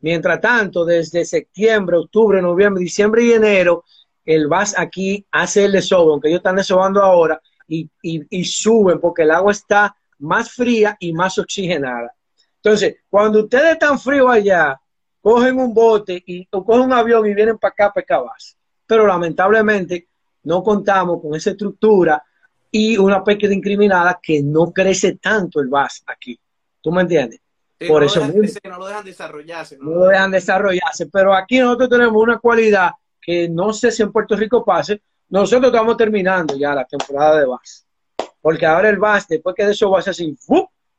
Mientras tanto, desde septiembre, octubre, noviembre, diciembre y enero, el VAS aquí hace el desobo, aunque ellos están desobando ahora, y, y, suben porque el agua está más fría y más oxigenada. Entonces, cuando ustedes están fríos allá, cogen un bote y, o cogen un avión y vienen para acá, para acá vas. Pero lamentablemente no contamos con esa estructura y una pesca incriminada que no crece tanto el VAS aquí. ¿Tú me entiendes? Por eso no lo dejan desarrollarse. No, lo dejan desarrollarse, pero aquí nosotros tenemos una cualidad que no sé si en Puerto Rico pase. Nosotros estamos terminando ya la temporada de VAS. Porque ahora el VAS, después que de eso va a ser así,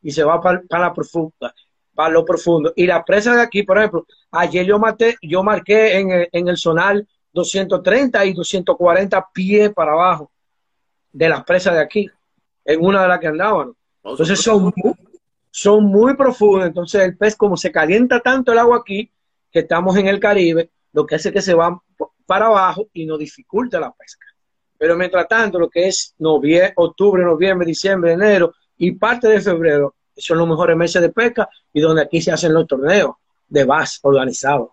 y se va para, la profunda, para lo profundo. Y la presa de aquí, por ejemplo, ayer yo, maté, yo marqué en el, en el sonar 230 y 240 pies para abajo de las presas de aquí, en una de las que andaban. Entonces son muy, son muy profundas. Entonces el pez, como se calienta tanto el agua aquí, que estamos en el Caribe, lo que hace que se va para abajo y nos dificulta la pesca. Pero mientras tanto, lo que es noviembre, octubre, noviembre, diciembre, enero y parte de febrero, son los mejores meses de pesca y donde aquí se hacen los torneos de base organizados.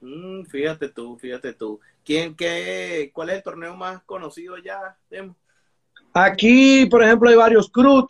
Mm, fíjate tú, fíjate tú. ¿Quién, qué, ¿Cuál es el torneo más conocido ya, Aquí, por ejemplo, hay varios clubes.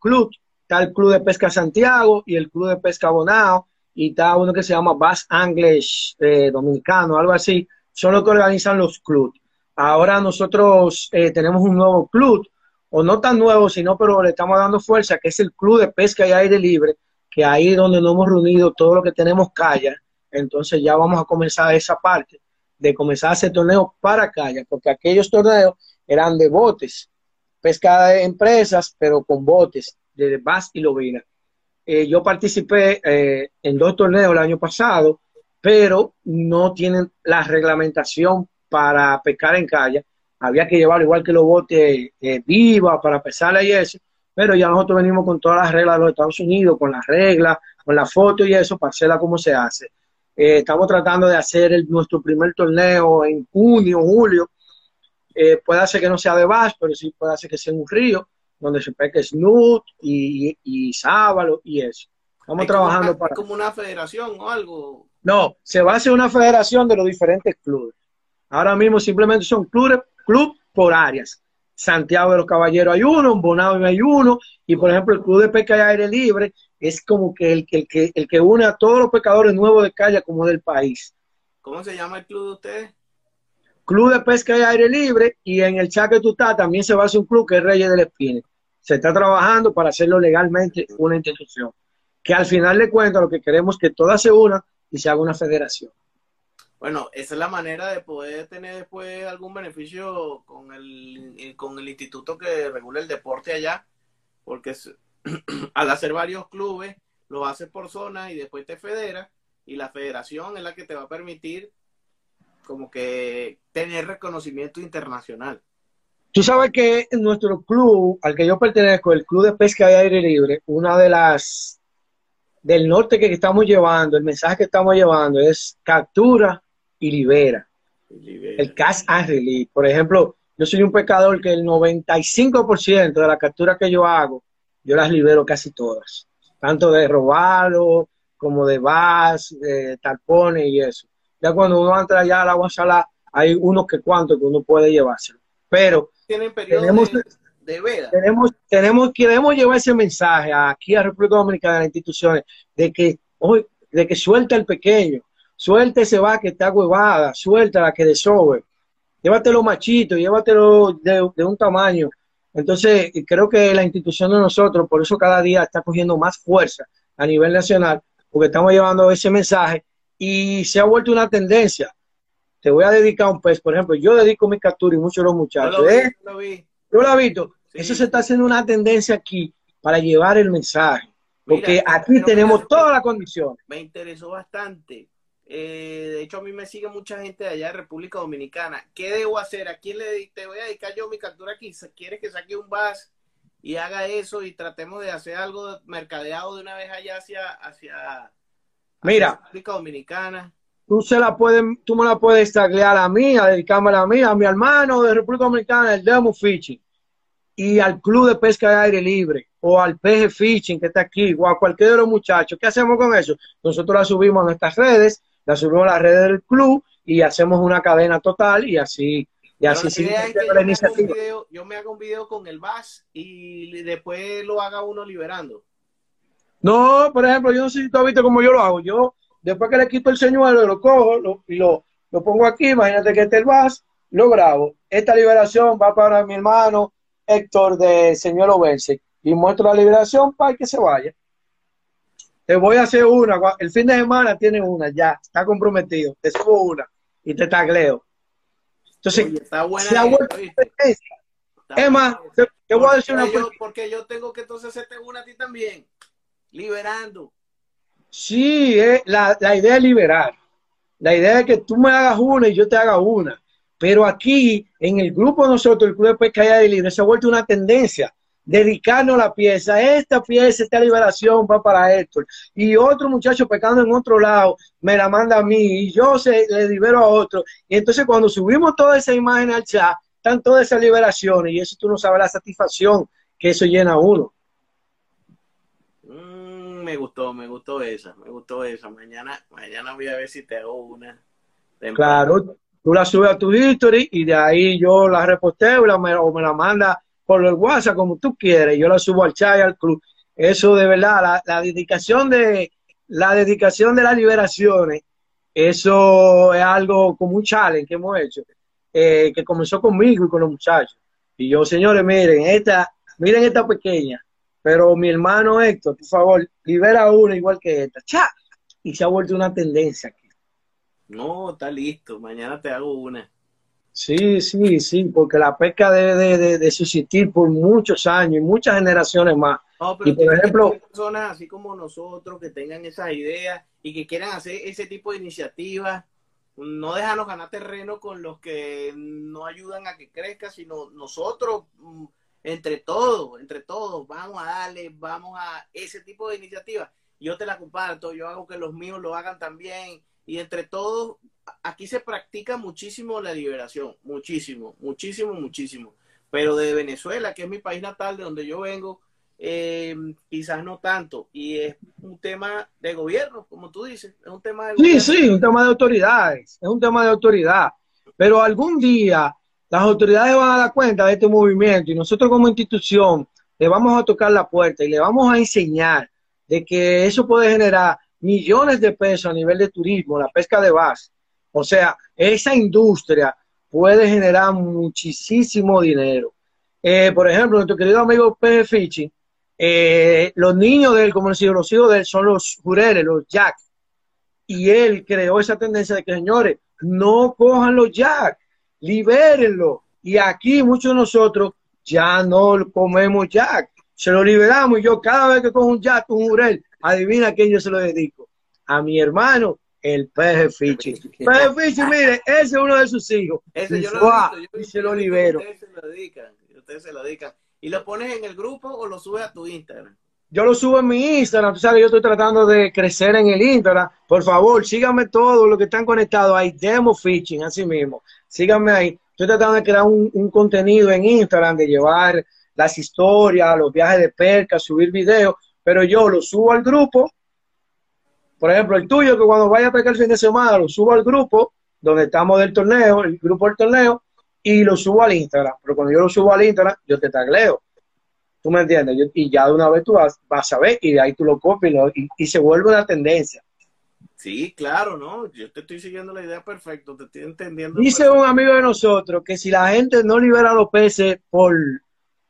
Club, está el Club de Pesca Santiago y el Club de Pesca Bonao, y está uno que se llama Bass English eh, Dominicano, algo así. Son los que organizan los clubes. Ahora nosotros eh, tenemos un nuevo club, o no tan nuevo, sino pero le estamos dando fuerza, que es el Club de Pesca y Aire Libre, que ahí es donde nos hemos reunido todo lo que tenemos calla. Entonces ya vamos a comenzar esa parte de comenzar a hacer torneos para calle, porque aquellos torneos eran de botes, pesca de empresas, pero con botes de bass y lobina. Eh, yo participé eh, en dos torneos el año pasado, pero no tienen la reglamentación para pescar en calle. Había que llevarlo igual que los botes eh, para pesarla y eso, pero ya nosotros venimos con todas las reglas de los Estados Unidos, con las reglas, con la foto y eso, para hacerla como se hace. Eh, estamos tratando de hacer nuestro primer torneo en junio, julio. Puede ser que no sea de bass, pero sí puede ser que sea en un río, donde se pesque snoot y, y, sábalo y eso. Estamos trabajando para... como una federación o algo? No, se va a hacer una federación de los diferentes clubes. Ahora mismo simplemente son clubes club por áreas. Santiago de los Caballeros hay uno, en Bonao hay uno, y por ejemplo el Club de Pesca y Aire Libre es como que el, el, que el que une a todos los pescadores nuevos de calle como del país. ¿Cómo se llama el club de ustedes? Club de Pesca y Aire Libre y en el chat que tú estás también se va a hacer un club que es Reyes del Espine. Se está trabajando para hacerlo legalmente una institución. Que al final de cuentas lo que queremos es que todas se unan y se haga una federación. Bueno, esa es la manera de poder tener después algún beneficio con el, con el instituto que regula el deporte allá, porque al hacer varios clubes, lo haces por zona y después te federa y la federación es la que te va a permitir como que tener reconocimiento internacional. Tú sabes que en nuestro club, al que yo pertenezco, el Club de Pesca de Aire Libre, una de las del norte que estamos llevando, el mensaje que estamos llevando es captura y libera. El catch and release. Por ejemplo, yo soy un pescador que el 95% de las capturas que yo hago, yo las libero casi todas. Tanto de robalo como de bass, de talpones y eso. Ya cuando uno entra allá al agua salada, hay unos que cuantos que uno puede llevárselo. Pero tenemos, de, veda. Tenemos, tenemos, queremos llevar ese mensaje aquí a República Dominicana, a las instituciones, de que hoy, de que suelta el pequeño, suelta ese va que está huevada, suelta la que desove, llévatelo machito, llévatelo de, de un tamaño. Entonces, creo que la institución de nosotros, por eso cada día está cogiendo más fuerza a nivel nacional, porque estamos llevando ese mensaje y se ha vuelto una tendencia. Te voy a dedicar un pez, por ejemplo, yo dedico mi captura y muchos de los muchachos. Yo lo vi, ¿eh? lo vi. Yo lo he visto. Eso se está haciendo una tendencia aquí para llevar el mensaje, porque aquí tenemos todas las condiciones. Me interesó bastante. Eh, de hecho, a mí me sigue mucha gente de allá de República Dominicana. ¿Qué debo hacer? ¿A quién le te voy a dedicar yo mi captura aquí? ¿Quieres que saque un bus y haga eso y tratemos de hacer algo mercadeado de una vez allá hacia, hacia, Mira, República Dominicana. Tú, se la puedes, tú me la puedes taglear a mí, a dedicármela a mí, a mi hermano de República Dominicana, el Demo Fishing, y al Club de Pesca de Aire Libre, o al PG Fishing que está aquí, o a cualquiera de los muchachos. ¿Qué hacemos con eso? Nosotros la subimos a nuestras redes, la subimos a las redes del club y hacemos una cadena total y así y así sí, yo, me video, yo, me hago un video con el VAS y después lo haga uno liberando. No, por ejemplo, yo no sé si tú has visto cómo yo lo hago. Yo, después que le quito el señuelo, lo cojo lo, y lo, lo pongo aquí. Imagínate que este el VAS, lo grabo. Esta liberación va para mi hermano Héctor de Señor Obense y muestro la liberación para que se vaya. Te voy a hacer una. El fin de semana tiene una, ya, está comprometido. Te subo una y te tagleo. Entonces, está buena es más, te, voy a decir una cosa. Porque yo tengo que entonces hacerte una a ti también. Liberando. Sí, eh, la, la idea es liberar. La idea es que tú me hagas una y yo te haga una. Pero aquí, en el grupo nosotros, el Club de Pesca de Libre, se ha vuelto una tendencia dedicarnos la pieza, esta pieza, esta liberación va para Héctor, y otro muchacho pecando en otro lado me la manda a mí, y yo se le libero a otro, y entonces cuando subimos toda esa imagen al chat, están todas esas liberaciones, y eso tú no sabes la satisfacción que eso llena a uno. Me gustó, me gustó esa, me gustó esa, mañana, mañana voy a ver si te hago una. Claro, tú la subes a tu history, y de ahí yo la reposteo o me la manda por el WhatsApp, como tú quieres, yo la subo al chat al club. Eso de verdad, la, dedicación de la dedicación de las liberaciones, eso es algo como un challenge que hemos hecho, eh, que comenzó conmigo y con los muchachos. Y yo, señores, miren, esta, miren esta pequeña, pero mi hermano Héctor, por favor, libera una igual que esta. ¡Cha! Y se ha vuelto una tendencia aquí. No, está listo. Mañana te hago una. Sí, sí, sí, porque la pesca debe de, subsistir por muchos años y muchas generaciones más. y por ejemplo, personas así como nosotros que tengan esas ideas y que quieran hacer ese tipo de iniciativas, no dejarnos ganar terreno con los que no ayudan a que crezca, sino nosotros, mm, entre todos, entre todos, vamos a darle, vamos a ese tipo de iniciativas. Yo te la comparto, yo hago que los míos lo hagan también y entre todos aquí se practica muchísimo la liberación, muchísimo, muchísimo, muchísimo. Pero de Venezuela, que es mi país natal, de donde yo vengo, eh, quizás no tanto. Y es un tema de gobierno, como tú dices, es un tema de Sí, sí, un tema de autoridades, es un tema de autoridad. Pero algún día las autoridades van a dar cuenta de este movimiento y nosotros como institución le vamos a tocar la puerta y le vamos a enseñar de que eso puede generar millones de pesos a nivel de turismo, la pesca de base, o sea, esa industria puede generar muchísimo dinero. Eh, por ejemplo, nuestro querido amigo P. Fichi, eh, los niños de él, como decía, los hijos de él son los jureles, los jack. Y él creó esa tendencia de que, señores, no cojan los jack, libérenlo. Y aquí muchos de nosotros ya no comemos jack, se lo liberamos. Y yo cada vez que cojo un jack, un jurel, adivina a quién yo se lo dedico. A mi hermano el peje Fichi. Peje Fichi, mire, ese es uno de sus hijos. Ese yo lo y se lo libero. Ustedes se lo dedican, ustedes se lo dedican. ¿Y lo pones en el grupo o lo subes a tu Instagram? Yo lo subo en mi Instagram, tú sabes, yo estoy tratando de crecer en el Instagram. Por favor, síganme todos los que están conectados ahí, Demo Fishing, así mismo. Síganme ahí. Estoy tratando de crear un, un contenido en Instagram, de llevar las historias, los viajes de pesca, subir videos, pero yo lo subo al grupo. Por ejemplo, el tuyo, que cuando vaya a pescar el fin de semana, lo subo al grupo donde estamos del torneo, el grupo del torneo, y lo subo al Instagram. Pero cuando yo lo subo al Instagram, yo te tagleo. ¿Tú me entiendes? y ya de una vez tú vas, a ver y de ahí tú lo copias y, se vuelve una tendencia. Sí, claro, ¿no? Yo te estoy siguiendo la idea perfecto, te estoy entendiendo. Dice un amigo de nosotros que si la gente no libera los peces por,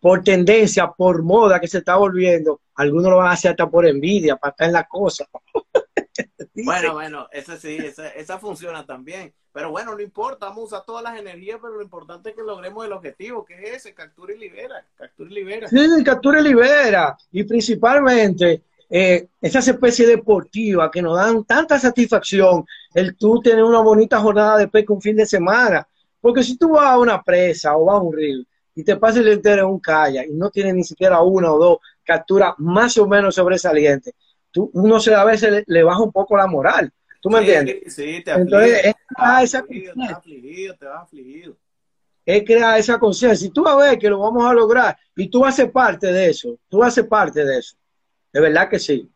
por tendencia, por moda que se está volviendo, algunos lo van a hacer hasta por envidia, para estar en la cosa. bueno, bueno, esa sí, esa, esa funciona también. Pero bueno, no importa, vamos a usar todas las energías, pero lo importante es que logremos el objetivo, que es ese, captura y libera, captura y libera. Sí, captura y libera. Y principalmente eh, esas especies deportivas que nos dan tanta satisfacción, el tú tener una bonita jornada de pesca un fin de semana. Porque si tú vas a una presa o vas a un río y te pasas el entero en un kayak y no tienes ni siquiera una o dos capturas más o menos sobresalientes, tú, uno se a veces le, le baja un poco la moral ¿Tú me entiendes? Sí, te Entonces, es crear esa afligido, te vas afligido. Es crear esa conciencia. Si tú vas a ver que lo vamos a lograr y tú vas a ser parte de eso, tú vas a ser parte de eso. De verdad que sí.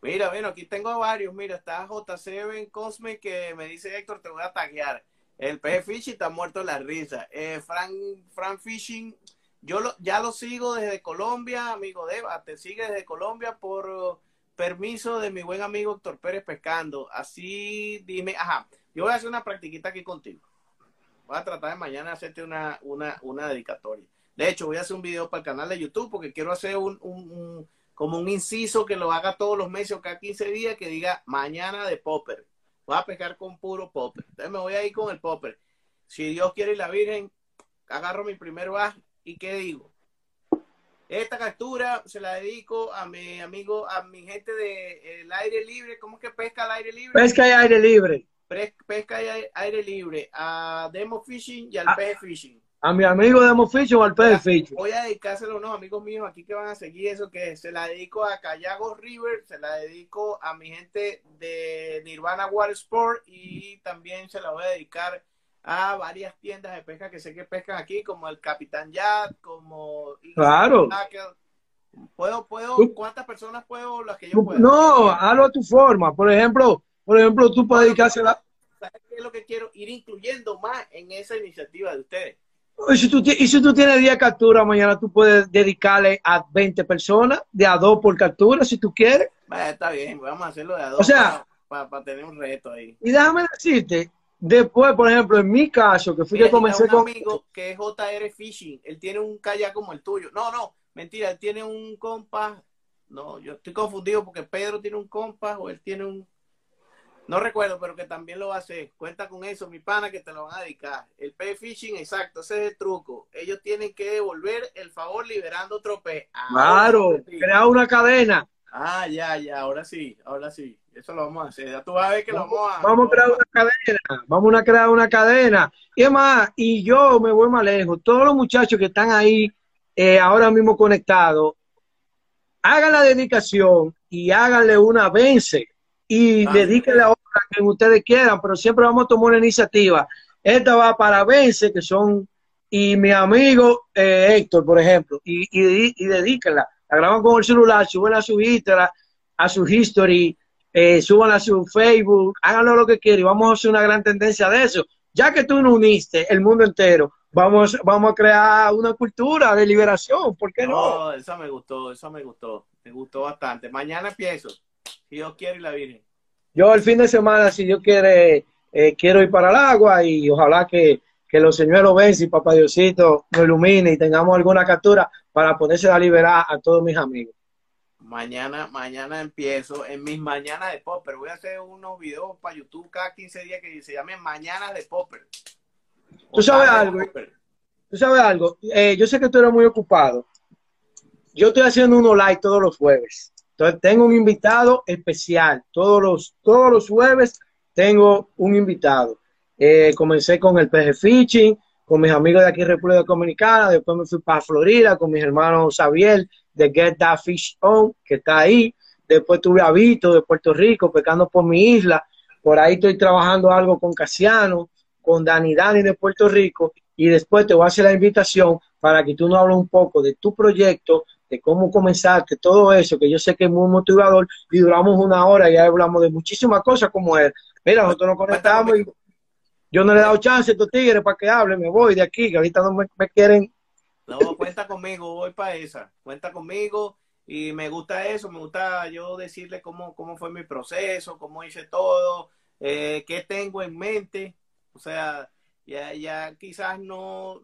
Mira, bueno, aquí tengo varios. Mira, está J7 Cosme que me dice Héctor, te voy a taguear. El PG Fishing está muerto de la risa. Eh, Frank, Frank Fishing, yo lo, ya lo sigo desde Colombia, amigo Deva, te sigue desde Colombia por permiso de mi buen amigo Héctor Pérez Pescando. Así dime, ajá, yo voy a hacer una practiquita aquí contigo. Voy a tratar de mañana hacerte una, una, una dedicatoria. De hecho, voy a hacer un video para el canal de YouTube porque quiero hacer un, un, como un inciso que lo haga todos los meses o cada 15 días que diga mañana de popper. Voy a pescar con puro popper. Entonces me voy a ir con el popper. Si Dios quiere y la Virgen, agarro mi primer bajo y ¿qué digo? Esta captura se la dedico a mi amigo, a mi gente de el aire libre. ¿Cómo es que pesca al aire libre? Pesca y aire libre. Pesca y aire libre. A Demo Fishing y al ah, Fishing. A mi amigo Demo Fishing o al P Fishing. Voy a dedicárselo a unos amigos míos aquí que van a seguir eso que se la dedico a Callago River, se la dedico a mi gente de Nirvana Water Sport y también se la voy a dedicar a varias tiendas de pesca que sé que pescan aquí, como el Capitán Yad, como... Claro. ¿Puedo, puedo, cuántas personas puedo, las que yo puedo? No, hazlo a tu forma. Por ejemplo, por ejemplo, tú puedes dedicarse a... ¿Sabes qué es lo que quiero? Ir incluyendo más en esa iniciativa de ustedes. Y si tú, y si tú tienes 10 capturas, mañana tú puedes dedicarle a 20 personas, de a dos por captura, si tú quieres. está bien, vamos a hacerlo de a dos o sea, para, para tener un reto ahí. Y déjame decirte, Después, por ejemplo, en mi caso, que fui que comencé un amigo que es JR Fishing, él tiene un kayak como el tuyo. No, no, mentira, él tiene un compás. No, yo estoy confundido porque Pedro tiene un compás o él tiene un... No recuerdo, pero que también lo va a hacer. Cuenta con eso, mi pana, que te lo van a dedicar. El pez fishing, exacto, ese es el truco. Ellos tienen que devolver el favor liberando otro pez. claro, crear una cadena. Ah, ya, ya, ahora sí, ahora sí. Eso lo vamos a hacer. Ya tú vas a ver que lo vamos a. Vamos a crear una cadena. Vamos a crear una cadena. Y además, y yo me voy más lejos. Todos los muchachos que están ahí eh, ahora mismo conectados, hagan la dedicación y háganle una vence. Y ah, dedíquenle a otra que ustedes quieran, pero siempre vamos a tomar una iniciativa. Esta va para vence, que son. Y mi amigo eh, Héctor, por ejemplo, y, y, y dedíquenla. La graban con el celular, suben a su Instagram, a su history, eh, suban a su Facebook, háganlo lo que quieran y vamos a hacer una gran tendencia de eso. Ya que tú no uniste el mundo entero, vamos, vamos a crear una cultura de liberación, ¿por qué no? No, eso me gustó, eso me gustó, me gustó bastante. Mañana empiezo, si Dios quiere y la Virgen. Yo el fin de semana, si Dios quiere, eh, quiero ir para el agua y ojalá que, que los señores ven y Papá Diosito nos ilumine y tengamos alguna captura para poderse a liberar a todos mis amigos. Mañana, mañana empiezo en mis mañanas de popper. Voy a hacer unos videos para YouTube cada 15 días que se llamen Mañanas de popper. Tú sabes algo. Tú sabes algo. Eh, yo sé que tú eres muy ocupado. Yo estoy haciendo uno live todos los jueves. Entonces tengo un invitado especial. Todos los, todos los jueves tengo un invitado. Eh, comencé con el PG Fishing, con mis amigos de aquí República Dominicana, después me fui para Florida con mis hermanos Xavier de Get That Fish On, que está ahí, después tuve a Vito de Puerto Rico, pecando por mi isla, por ahí estoy trabajando algo con Casiano, con Dani Dani de Puerto Rico, y después te voy a hacer la invitación para que tú nos hables un poco de tu proyecto, de cómo comenzaste, todo eso, que yo sé que es muy motivador, y duramos una hora y hablamos de muchísimas cosas como es. Mira, nosotros nos conectamos y yo no le he dado chance a estos tigres para que hablen, me voy de aquí, que ahorita no me, quieren. No, cuenta conmigo, voy para esa, cuenta conmigo y me gusta eso, me gusta yo decirle cómo, cómo fue mi proceso, cómo hice todo, eh, qué tengo en mente, o sea, ya, ya quizás no,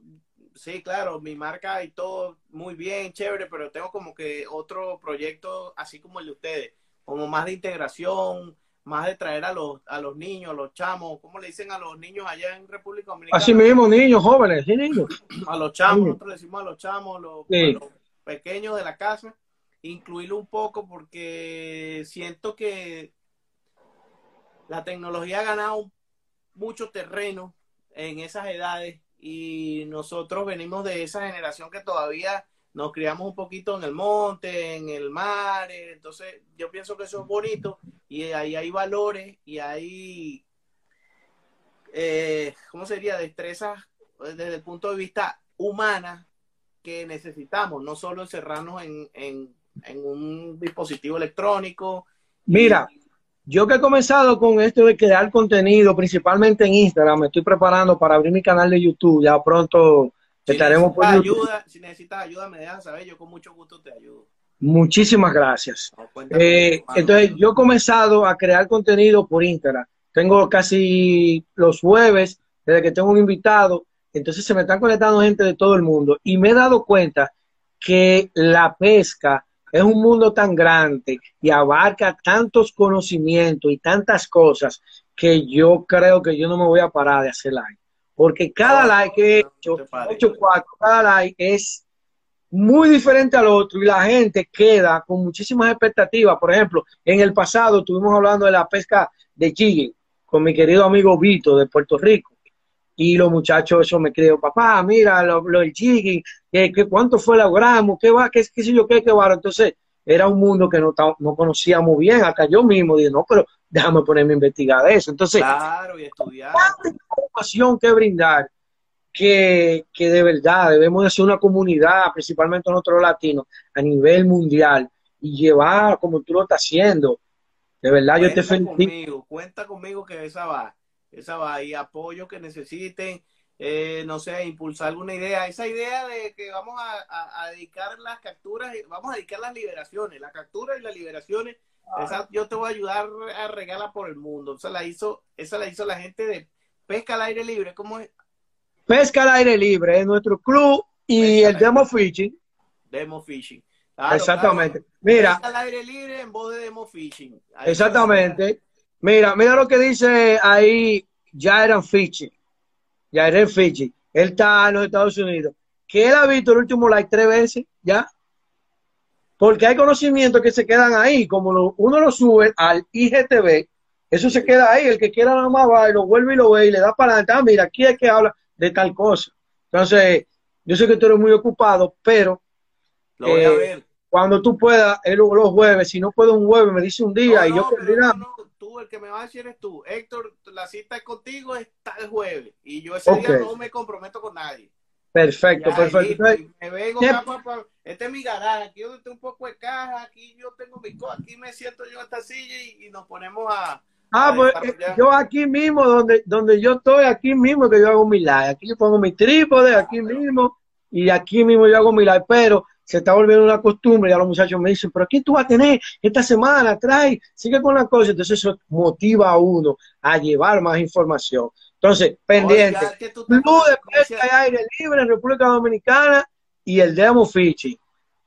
sí, claro, mi marca y todo muy bien, chévere, pero tengo como que otro proyecto así como el de ustedes, como más de integración, más de traer a los, a los niños, a los chamos, ¿cómo le dicen a los niños allá en República Dominicana? Así mismo, niños, jóvenes, sí, niños. A los chamos, nosotros le decimos a los chamos, los, los pequeños de la casa, incluirlo un poco porque siento que la tecnología ha ganado mucho terreno en esas edades y nosotros venimos de esa generación que todavía nos criamos un poquito en el monte, en el mar, eh, entonces yo pienso que eso es bonito y ahí hay valores y hay, eh, ¿cómo sería? Destrezas eh, desde el punto de vista humana que necesitamos, no solo encerrarnos en, en, en un dispositivo electrónico. Mira, yo que he comenzado con esto de crear contenido, principalmente en Instagram, me estoy preparando para abrir mi canal de YouTube, ya pronto si estaremos por ayuda, si necesitas ayuda, me dejas saber, yo con mucho gusto te ayudo. Muchísimas gracias. Eh, entonces, yo he comenzado a crear contenido por Instagram. Tengo casi los jueves, desde que tengo un invitado, entonces se me están conectando gente de todo el mundo y me he dado cuenta que la pesca es un mundo tan grande y abarca tantos conocimientos y tantas cosas que yo creo que yo no me voy a parar de hacer live. Porque cada like que he hecho, hecho cuatro, cada like es muy diferente al otro y la gente queda con muchísimas expectativas. Por ejemplo, en el pasado estuvimos hablando de la pesca de jigging con mi querido amigo Vito de Puerto Rico. Y los muchachos, eso me creo, papá, mira, lo, del jigging, que, cuánto fue el gramo, qué va, qué, qué sé yo, qué, qué va. Entonces, era un mundo que no, no conocíamos bien, hasta yo mismo dije, no, pero déjame ponerme a investigar eso. Entonces, claro, y estudiar. información que brindar que, que, de verdad debemos de ser una comunidad, principalmente nosotros latinos, a nivel mundial y llevar como tú lo estás haciendo. De verdad, yo te felicito. Conmigo, cuenta conmigo que esa va, esa va, y apoyo que necesiten, eh, no sé, impulsar alguna idea. Esa idea de que vamos a, a dedicar las capturas, vamos a dedicar las liberaciones, la captura y las liberaciones esa, yo te voy a ayudar a regalar por el mundo. Esa la hizo, esa la hizo la gente de Pesca al Aire Libre. ¿Cómo es? Pesca al Aire Libre es nuestro club y el Demo Fishing. Demo Fishing. Exactamente. Mira. Pesca al Aire Libre en voz de Demo Fishing. exactamente. Mira, mira lo que dice ahí Jairan Fishing. Jairan Fishing. Él está en los Estados Unidos. Que él ha visto el último like tres veces, ¿ya? Porque hay conocimientos que se quedan ahí, como uno lo sube al IGTV, eso se queda ahí, el que quiera nada más va y lo vuelve y lo ve y le da para adelante, ah, mira, aquí es que habla de tal cosa. Entonces, yo sé que tú eres muy ocupado, pero lo voy a eh, ver. cuando tú puedas, los jueves, si no puedo un jueves, me dice un día y yo no, no, el que me va a decir eres tú. Héctor, la cita es contigo está el jueves y yo ese día no me comprometo con nadie. Perfecto, perfecto. me vengo acá este es mi garaje, aquí yo tengo un poco de caja, aquí yo tengo mi cosa, aquí me siento yo en esta silla y, nos ponemos a... Ah, pues eh, yo aquí mismo, donde, donde yo estoy, aquí mismo que yo hago mi live. Aquí yo pongo mi trípode, aquí mismo, y aquí mismo yo hago mi live, pero se está volviendo una costumbre, ya los muchachos me dicen, pero aquí tú vas a tener esta semana, trae, sigue con la cosa, entonces eso motiva a uno a llevar más información. Entonces, pendiente. Club de Pesca y Aire Libre en República Dominicana y el Demo Fishing.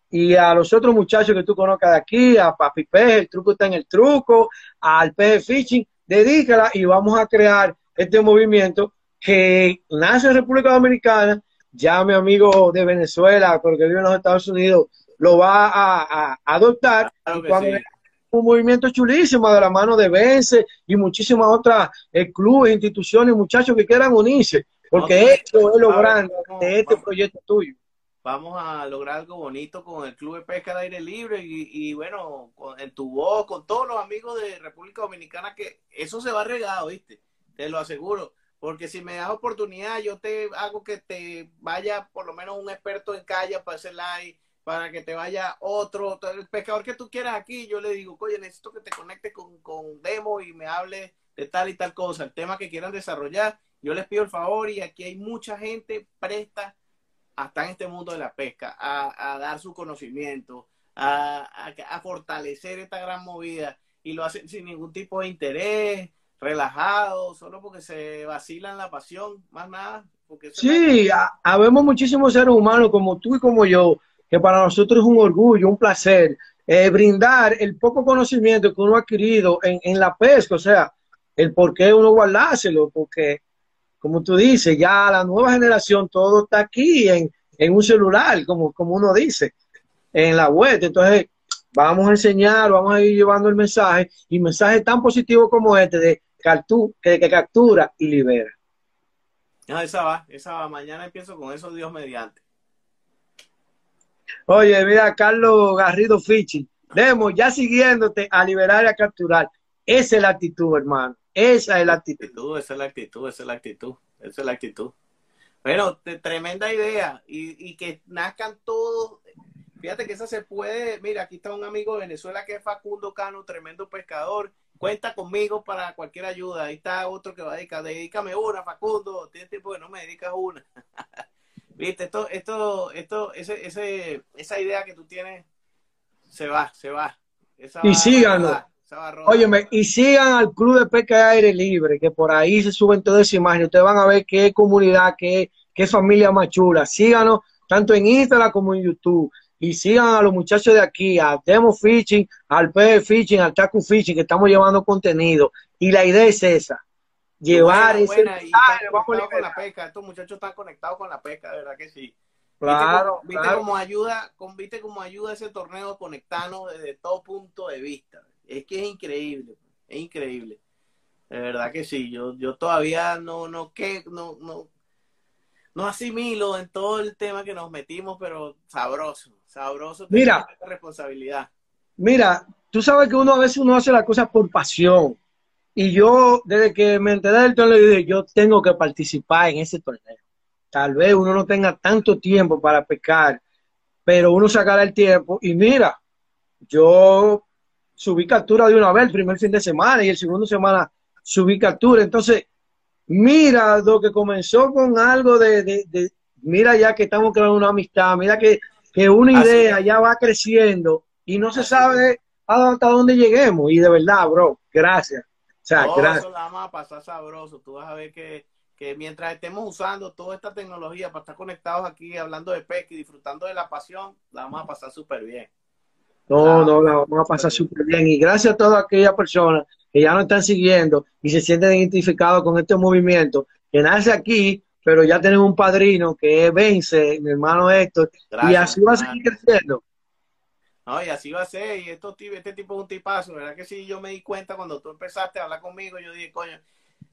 Y a los otros muchachos que tú conozcas de aquí, a Papi Peje, el truco está en el truco, al Peje Fishing, dedícala y vamos a crear este movimiento que nace en República Dominicana. Ya mi amigo de Venezuela, porque vive en los Estados Unidos, lo va a, adoptar. un movimiento chulísimo de la mano de Vence y muchísimas otras eh, clubes, instituciones, muchachos que quieran unirse, porque esto es lo grande de este proyecto tuyo. Vamos a lograr algo bonito con el Club de Pesca de Aire Libre y, bueno, en tu voz, con todos los amigos de República Dominicana, que eso se va regado, ¿viste? Te lo aseguro. Porque si me das oportunidad, yo te hago que te vaya por lo menos un experto en calle para hacer live, para que te vaya otro, el pescador que tú quieras aquí, yo le digo, oye, necesito que te conectes con, con Demo y me hable de tal y tal cosa, el tema que quieran desarrollar, yo les pido el favor y aquí hay mucha gente presta hasta en este mundo de la pesca a, dar su conocimiento, a, a, fortalecer esta gran movida y lo hacen sin ningún tipo de interés, relajado, solo porque se vacilan la pasión, más nada. Porque sí, habemos muchísimos seres humanos como tú y como yo, que para nosotros es un orgullo, un placer, eh, brindar el poco conocimiento que uno ha adquirido en, en, la pesca, o sea, el por qué uno guardárselo, porque, como tú dices, ya la nueva generación todo está aquí en, en un celular, como, como uno dice, en la web. Entonces, vamos a enseñar, vamos a ir llevando el mensaje, y mensajes tan positivos como este de que, que captura y libera. No, esa va, esa va. Mañana empiezo con eso, Dios mediante. Oye, mira, Carlos Garrido Fichi. Demo, ya siguiéndote a liberar y a capturar. Esa es la actitud, hermano. Esa es la actitud. Esa es la actitud, esa es la actitud. Esa es la actitud. Bueno, tremenda idea. Y, y que nazcan todos. Fíjate que esa se puede. Mira, aquí está un amigo de Venezuela que es Facundo Cano, tremendo pescador cuenta conmigo para cualquier ayuda. Ahí está otro que va a dedicar, dedícame una, Facundo, tiene tiempo que no me dedicas una. Viste, esto, esto, esto, ese, ese, esa idea que tú tienes se va, se va. y síganlo. Óyeme, y sigan al Club de Pesca de Aire Libre, que por ahí se suben todas esas imágenes. Ustedes van a ver qué comunidad, qué, qué familia más chula. Síganos tanto en Instagram como en YouTube y sigan a los muchachos de aquí, a Demo Fishing, al P Fishing, al Taku Fishing, que estamos llevando contenido. Y la idea es esa, llevar ese... con la pesca, estos muchachos están conectados con la pesca, de verdad que sí. Claro, viste, como ayuda, viste como ayuda ese torneo conectarnos desde todo punto de vista. Es que es increíble, es increíble. De verdad que sí, yo, yo todavía no, no, que, no, no, no asimilo en todo el tema que nos metimos, pero sabroso, sabroso. Mira, responsabilidad. Mira, tú sabes que uno a veces uno hace las cosas por pasión. Y yo, desde que me enteré del torneo, dije, yo tengo que participar en ese torneo. Tal vez uno no tenga tanto tiempo para pescar, pero uno sacará el tiempo. Y mira, yo subí captura de una vez el primer fin de semana y el segundo semana subí captura. Entonces, mira, lo que comenzó con algo de, mira ya que estamos creando una amistad, mira que, una idea ya va creciendo y no se sabe hasta dónde lleguemos. Y de verdad, bro, gracias. O sea, gracias. Eso la vamos a pasar sabroso. Tú vas a ver que, que mientras estemos usando toda esta tecnología para estar conectados aquí hablando de pesca y disfrutando de la pasión, la vamos a pasar súper bien. No, no, la vamos a pasar súper bien. Y gracias a todas aquellas personas que ya nos están siguiendo y se sienten identificados con este movimiento, que nace aquí, pero ya tenemos un padrino que es Vence, mi hermano Héctor, y así va a seguir creciendo. No, y así va a ser, y esto, este tipo es un tipazo, ¿verdad que sí? Yo me di cuenta cuando tú empezaste a hablar conmigo, yo dije, coño,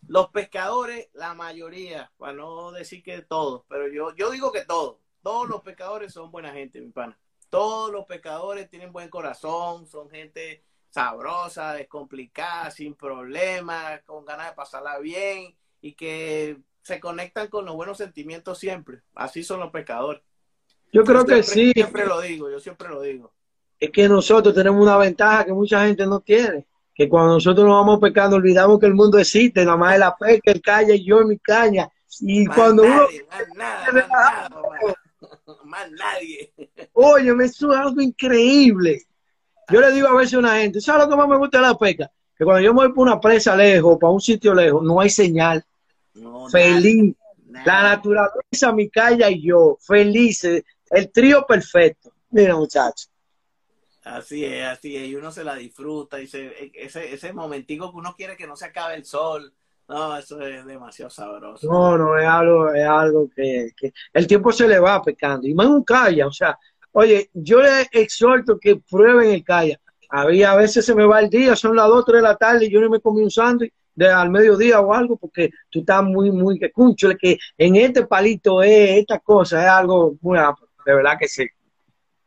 los pescadores, la mayoría, para no decir que todos, pero yo, yo digo que todos, todos los pescadores son buena gente, mi pana. Todos los pescadores tienen buen corazón, son gente sabrosa, descomplicada, sin problemas, con ganas de pasarla bien y que se conectan con los buenos sentimientos siempre. Así son los pescadores. Yo creo que sí. Siempre lo digo, yo siempre lo digo. Es que nosotros tenemos una ventaja que mucha gente no tiene. Que cuando nosotros nos vamos pescando, olvidamos que el mundo existe, nada más es la pesca, el calle, yo en mi caña. Y cuando uno. Nada, nada, más nadie. Oye, me es algo increíble. Yo le digo a veces a una gente, ¿sabes lo que más me gusta de la pesca? Que cuando yo me voy por una presa lejos, para un sitio lejos, no hay señal. feliz. La naturaleza, mi calle y yo, felices. El trío perfecto. Mira, muchachos. Así es, así es. Y uno se la disfruta. Y ese, ese momentico que uno quiere que no se acabe el sol. No, eso es demasiado sabroso. No, no, es algo, es algo que, que el tiempo se le va pescando. Y más un calla, o sea, Oye, yo les exhorto que prueben el calla. Había a veces se me va el día, son las 2, 3 de la tarde y yo no me comí un sándwich de al mediodía o algo porque tú estás muy, muy que cuncho, que en este palito es esta cosa, es algo muy de verdad que sí.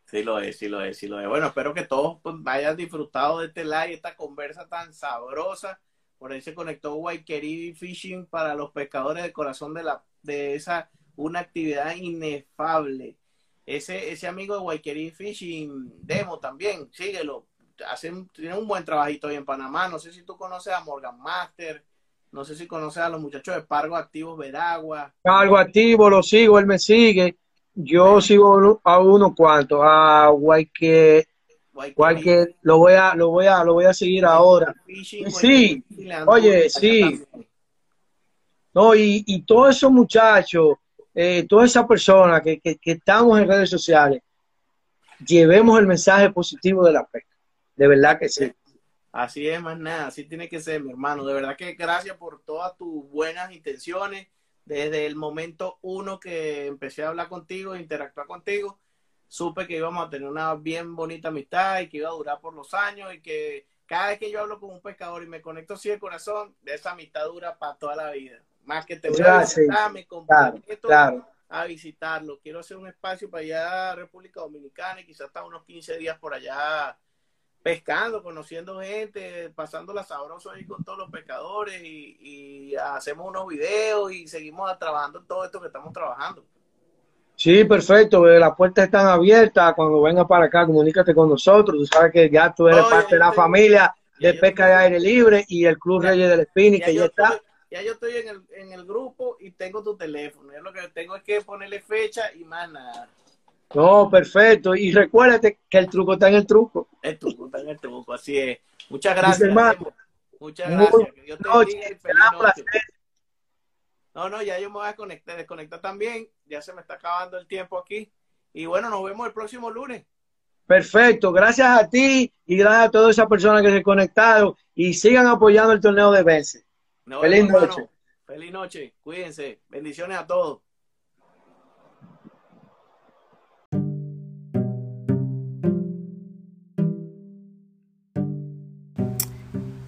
Sí lo es, sí lo es, sí lo es. Bueno, espero que todos pues, hayan disfrutado de este live, esta conversa tan sabrosa. Por ahí se conectó Waikeri Fishing para los pescadores del corazón de la de esa una actividad inefable. Ese, ese amigo de Waikeri Fishing Demo también, síguelo. Hacen, tiene un buen trabajito ahí en Panamá. No sé si tú conoces a Morgan Master, no sé si conoces a los muchachos de Pargo Activos Veragua. Pargo Activo, lo sigo, él me sigue. Yo sigo a uno cuantos, a Guayque, Guayque, lo voy a, lo voy a, lo voy a seguir ahora. Sí, oye, sí. No, y, y todos esos muchachos, eh, todas esas personas que, que, estamos en redes sociales, llevemos el mensaje positivo de la pesca. De verdad que sí. Así es, más nada, así tiene que ser, mi hermano. De verdad que gracias por todas tus buenas intenciones desde el momento uno que empecé a hablar contigo, interactuar contigo, supe que íbamos a tener una bien bonita amistad y que iba a durar por los años y que cada vez que yo hablo con un pescador y me conecto así de corazón, de esa amistad dura para toda la vida. Más que te voy a visitar, me comprometo a visitarlo. Quiero hacer un espacio para allá a República Dominicana y quizás hasta unos 15 días por allá pescando, conociendo gente, pasando la sabroso ahí con todos los pescadores y, hacemos unos videos y seguimos trabajando todo esto que estamos trabajando. Sí, perfecto, las puertas están abiertas, cuando vengas para acá comunícate con nosotros, tú sabes que ya tú eres parte de la familia de Pesca de Aire Libre y el Club Reyes del Espini, que ya, está. Ya yo estoy en el, en el grupo y tengo tu teléfono, lo que tengo es que ponerle fecha y más nada. No, perfecto. Y recuérdate que el truco está en el truco. El truco está en el truco, así es. Muchas gracias. Muchas gracias. Que Dios te bendiga No, no, ya yo me voy a conectar, desconectar también. Ya se me está acabando el tiempo aquí. Y bueno, nos vemos el próximo lunes. Perfecto, gracias a ti y gracias a todas esas personas que se conectaron y sigan apoyando el torneo de Vence. Feliz noche. Feliz noche, cuídense. Bendiciones a todos.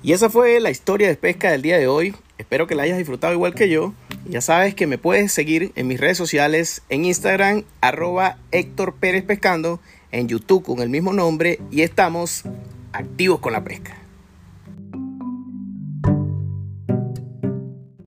Y esa fue la historia de pesca del día de hoy. Espero que la hayas disfrutado igual que yo. Ya sabes que me puedes seguir en mis redes sociales, en Instagram, arroba Héctor Pérez Pescando, en YouTube con el mismo nombre y estamos activos con la pesca.